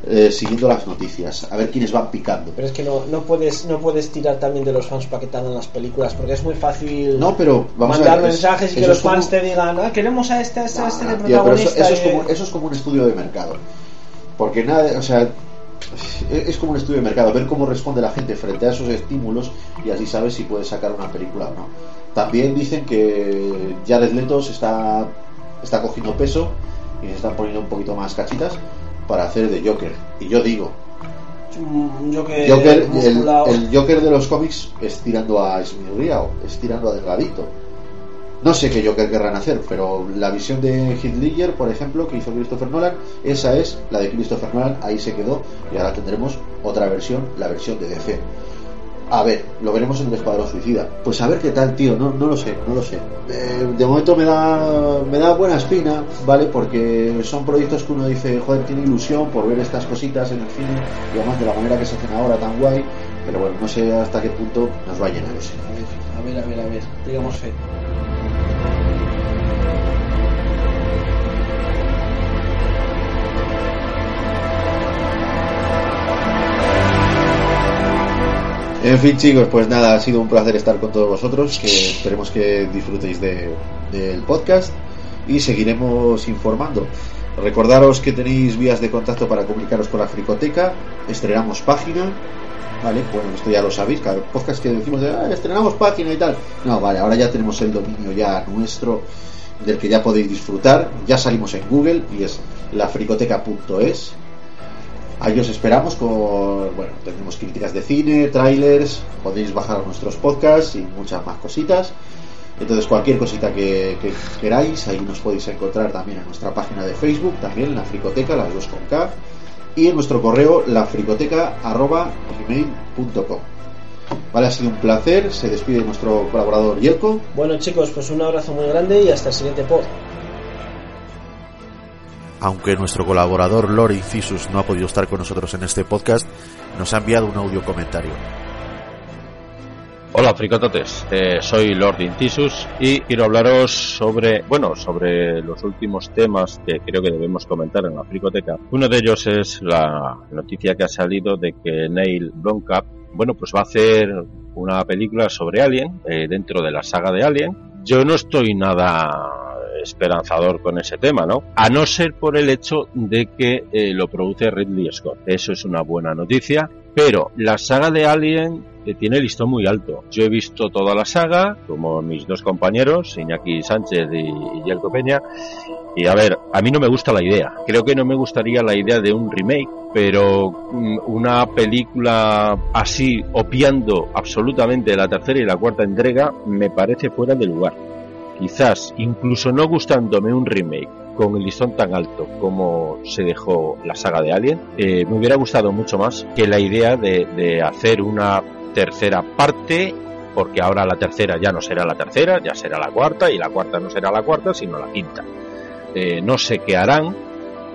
eh, siguiendo las noticias, a ver quiénes van picando. Pero es que no, no puedes no puedes tirar también de los fans para que te hagan las películas, porque es muy fácil No, pero vamos mandar a ver, es- mensajes y que los es como- fans te digan, ah, queremos a este, a este, a este Tío, pero eso, protagonista. eso es como, eso es como un estudio de mercado. Porque nada, o sea, es como un estudio de mercado, ver cómo responde la gente frente a esos estímulos y así sabes si puedes sacar una película o no. También dicen que Jared Leto se está, está cogiendo peso y se están poniendo un poquito más cachitas para hacer de Joker. Y yo digo, Mm, Joker, el, Joker de los cómics es tirando a esmirriado, es tirando a delgadito. No sé qué Joker querrán hacer, pero la visión de Ledger, por ejemplo, que hizo Christopher Nolan, esa es la de Christopher Nolan, ahí se quedó y ahora tendremos otra versión, la versión de DC. A ver, lo veremos en el Escuadrón Suicida. Pues a ver qué tal, tío, no, no lo sé, no lo sé. Eh, de momento me da, me da buena espina, ¿vale? Porque son proyectos que uno dice, joder, tiene ilusión por ver estas cositas en el cine y además de la manera que se hacen ahora tan guay. Pero bueno, no sé hasta qué punto nos va a llenar eso. A ver, a ver, a ver, digamos fe. En fin, chicos, pues nada, ha sido un placer estar con todos vosotros. Que esperemos que disfrutéis de- del podcast y seguiremos informando. Recordaros que tenéis vías de contacto para comunicaros con la Fricoteca. Estrenamos página. Vale, bueno, esto ya lo sabéis. Cada podcast que decimos de "Ah, estrenamos página y tal. No, vale, ahora ya tenemos el dominio ya nuestro del que ya podéis disfrutar. Ya salimos en Google y es lafricoteca.es. Ahí os esperamos con, bueno, tendremos críticas de cine, trailers, podéis bajar nuestros podcasts y muchas más cositas. Entonces cualquier cosita que, que queráis, ahí nos podéis encontrar también en nuestra página de Facebook, también en la fricoteca, las dos con K, y en nuestro correo lafricoteca.gmail.com Vale, ha sido un placer, se despide nuestro colaborador Yelko. Bueno chicos, pues un abrazo muy grande y hasta el siguiente pod. Aunque nuestro colaborador Lord Incisus no ha podido estar con nosotros en este podcast, nos ha enviado un audio comentario. Hola fricototes, eh, soy Lord Incisus y quiero hablaros sobre, bueno, sobre los últimos temas que creo que debemos comentar en la fricoteca. Uno de ellos es la noticia que ha salido de que Neil Blomkamp, bueno, pues va a hacer una película sobre Alien eh, dentro de la saga de Alien. Yo no estoy nada esperanzador con ese tema, ¿no? A no ser por el hecho de que eh, lo produce Ridley Scott. Eso es una buena noticia. Pero la saga de Alien eh, tiene el listón muy alto. Yo he visto toda la saga, como mis dos compañeros, Iñaki Sánchez y, Yelko Peña, y a ver, a mí no me gusta la idea. Creo que no me gustaría la idea de un remake, pero mm, una película así, opiando absolutamente la tercera y la cuarta entrega, me parece fuera de lugar quizás incluso no gustándome un remake con el listón tan alto como se dejó la saga de Alien, eh, me hubiera gustado mucho más que la idea de, hacer una tercera parte, porque ahora la tercera ya no será la tercera, ya será la cuarta, y la cuarta no será la cuarta, sino la quinta. Eh, no sé qué harán.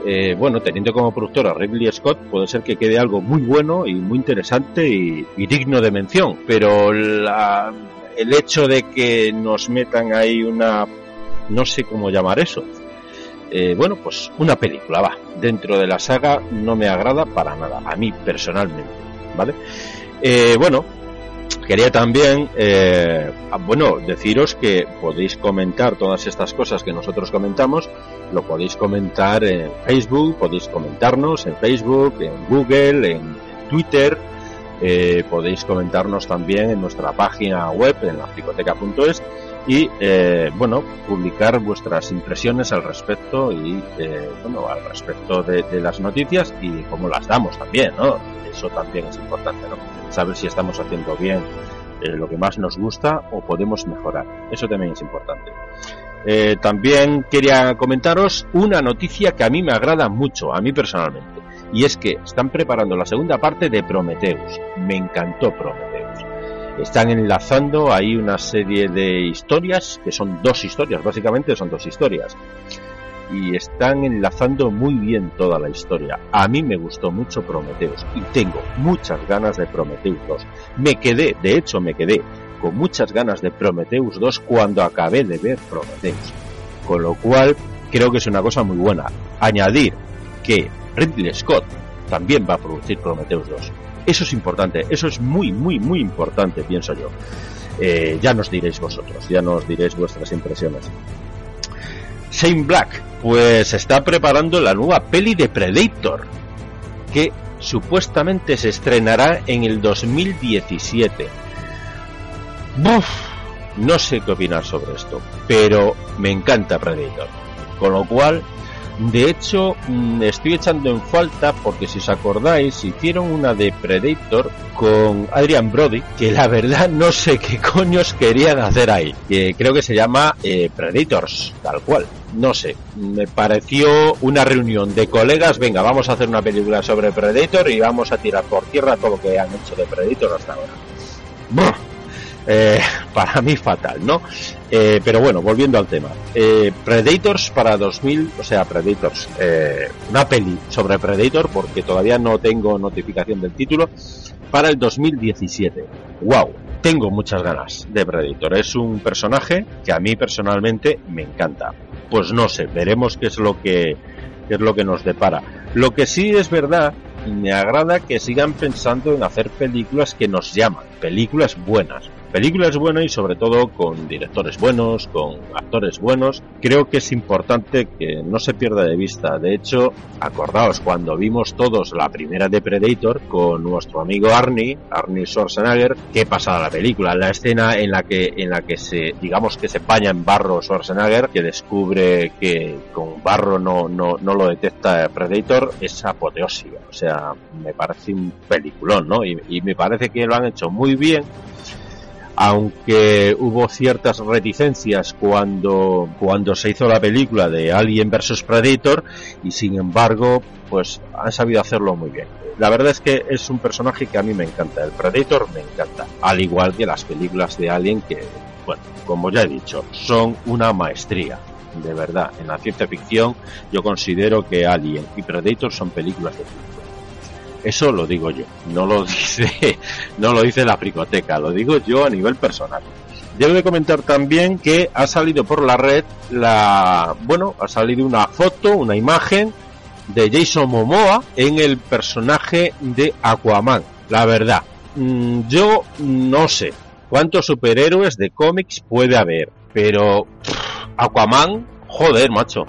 Eh, bueno, teniendo como productora Ridley Scott, puede ser que quede algo muy bueno y muy interesante y digno de mención, pero la, el hecho de que nos metan ahí una, no sé cómo llamar eso, eh, bueno, pues una película, va, dentro de la saga no me agrada para nada, a mí personalmente, ¿vale? Eh, bueno, quería también, eh, bueno, deciros que podéis comentar todas estas cosas que nosotros comentamos, lo podéis comentar en Facebook, podéis comentarnos en Facebook, en Google, en Twitter, eh, podéis comentarnos también en nuestra página web, en la fricoteca.es, y eh, bueno, publicar vuestras impresiones al respecto y eh, bueno, al respecto de, las noticias y cómo las damos también, ¿no? Eso también es importante, ¿no? Saber si estamos haciendo bien lo que más nos gusta o podemos mejorar. Eso también es importante. también quería comentaros una noticia que a mí me agrada mucho, a mí personalmente y es que están preparando la segunda parte de Prometheus. Me encantó Prometheus. Están enlazando ahí una serie de historias, que son dos historias, básicamente son dos historias. Y están enlazando muy bien toda la historia. A mí me gustó mucho Prometheus y tengo muchas ganas de Prometheus 2. Me quedé, de hecho me quedé con muchas ganas de Prometheus 2 cuando acabé de ver Prometheus. Con lo cual creo que es una cosa muy buena. Añadir que Ridley Scott también va a producir Prometheus 2. Eso es importante, eso es muy, muy, muy importante, pienso yo. Eh, ya nos diréis vosotros, ya nos diréis vuestras impresiones. Shane Black, pues está preparando la nueva peli de Predator, que supuestamente se estrenará en el 2017. Buf, no sé qué opinar sobre esto, pero me encanta Predator. Con lo cual, de hecho, mm, estoy echando en falta porque si os acordáis, hicieron una de Predator con Adrian Brody, que la verdad no sé qué coños querían hacer ahí. Que creo que se llama eh, Predators, tal cual. No sé, me pareció una reunión de colegas, venga, vamos a hacer una película sobre Predator y vamos a tirar por tierra todo lo que han hecho de Predator hasta ahora. Eh, para mí fatal, ¿no? Eh, pero bueno, volviendo al tema. Eh, Predators para 2000, o sea, Predators, una peli sobre Predator, porque todavía no tengo notificación del título, para el 2017. ¡Wow! Tengo muchas ganas de Predator. Es un personaje que a mí personalmente me encanta. Pues no sé, veremos qué es lo que, qué es lo que nos depara. Lo que sí es verdad me agrada que sigan pensando en hacer películas que nos llaman, películas buenas, película es buena y sobre todo con directores buenos, con actores buenos. Creo que es importante que no se pierda de vista. De hecho, acordaos cuando vimos todos la primera de Predator con nuestro amigo Arnie, Arnie Schwarzenegger, qué pasaba la película, la escena en la que en la que se digamos que se baña en barro Schwarzenegger, que descubre que con barro no no no lo detecta Predator, es apoteósica. O sea, me parece un peliculón, ¿no? Y, y me parece que lo han hecho muy bien aunque hubo ciertas reticencias cuando, cuando se hizo la película de Alien vs Predator y sin embargo pues han sabido hacerlo muy bien. La verdad es que es un personaje que a mí me encanta, el Predator me encanta, al igual que las películas de Alien que, bueno, como ya he dicho, son una maestría. de verdad. En la ciencia ficción yo considero que Alien y Predator son películas de culto. Eso lo digo yo, no lo dice, no lo dice la fricoteca, lo digo yo a nivel personal. Debo de comentar también que ha salido por la red la, bueno, ha salido una foto, una imagen de Jason Momoa en el personaje de Aquaman. La verdad, mm, yo no sé cuántos superhéroes de cómics puede haber, pero Aquaman, joder, macho.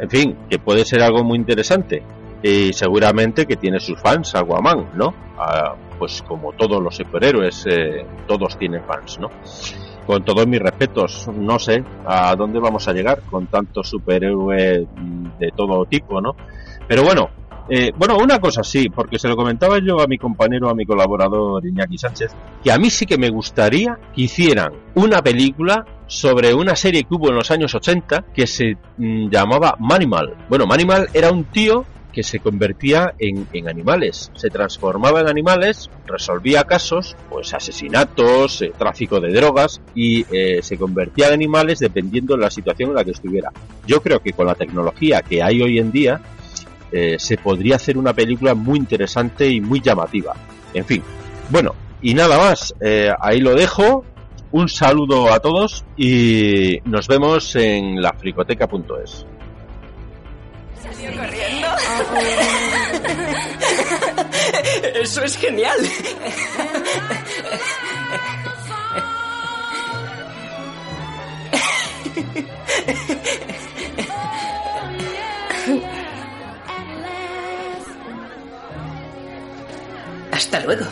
En fin, que puede ser algo muy interesante. Y seguramente que tiene sus fans Aquaman, ¿no? Ah, pues como todos los superhéroes, eh, todos tienen fans, ¿no? Con todos mis respetos, no sé a dónde vamos a llegar con tantos superhéroes de todo tipo, ¿no? Pero bueno, eh, bueno, una cosa sí, porque se lo comentaba yo a mi compañero, a mi colaborador Iñaki Sánchez, que a mí sí que me gustaría que hicieran una película sobre una serie que hubo en los años 80 que se mm, llamaba Manimal. Bueno, Manimal era un tío que se convertía en, animales, se transformaba en animales, resolvía casos, pues asesinatos, eh, tráfico de drogas y eh, se convertía en animales dependiendo de la situación en la que estuviera. Yo creo que con la tecnología que hay hoy en día eh, se podría hacer una película muy interesante y muy llamativa. En fin, bueno, y nada más, ahí lo dejo. Un saludo a todos y nos vemos en lafricoteca.es. Eso es genial. Hasta luego.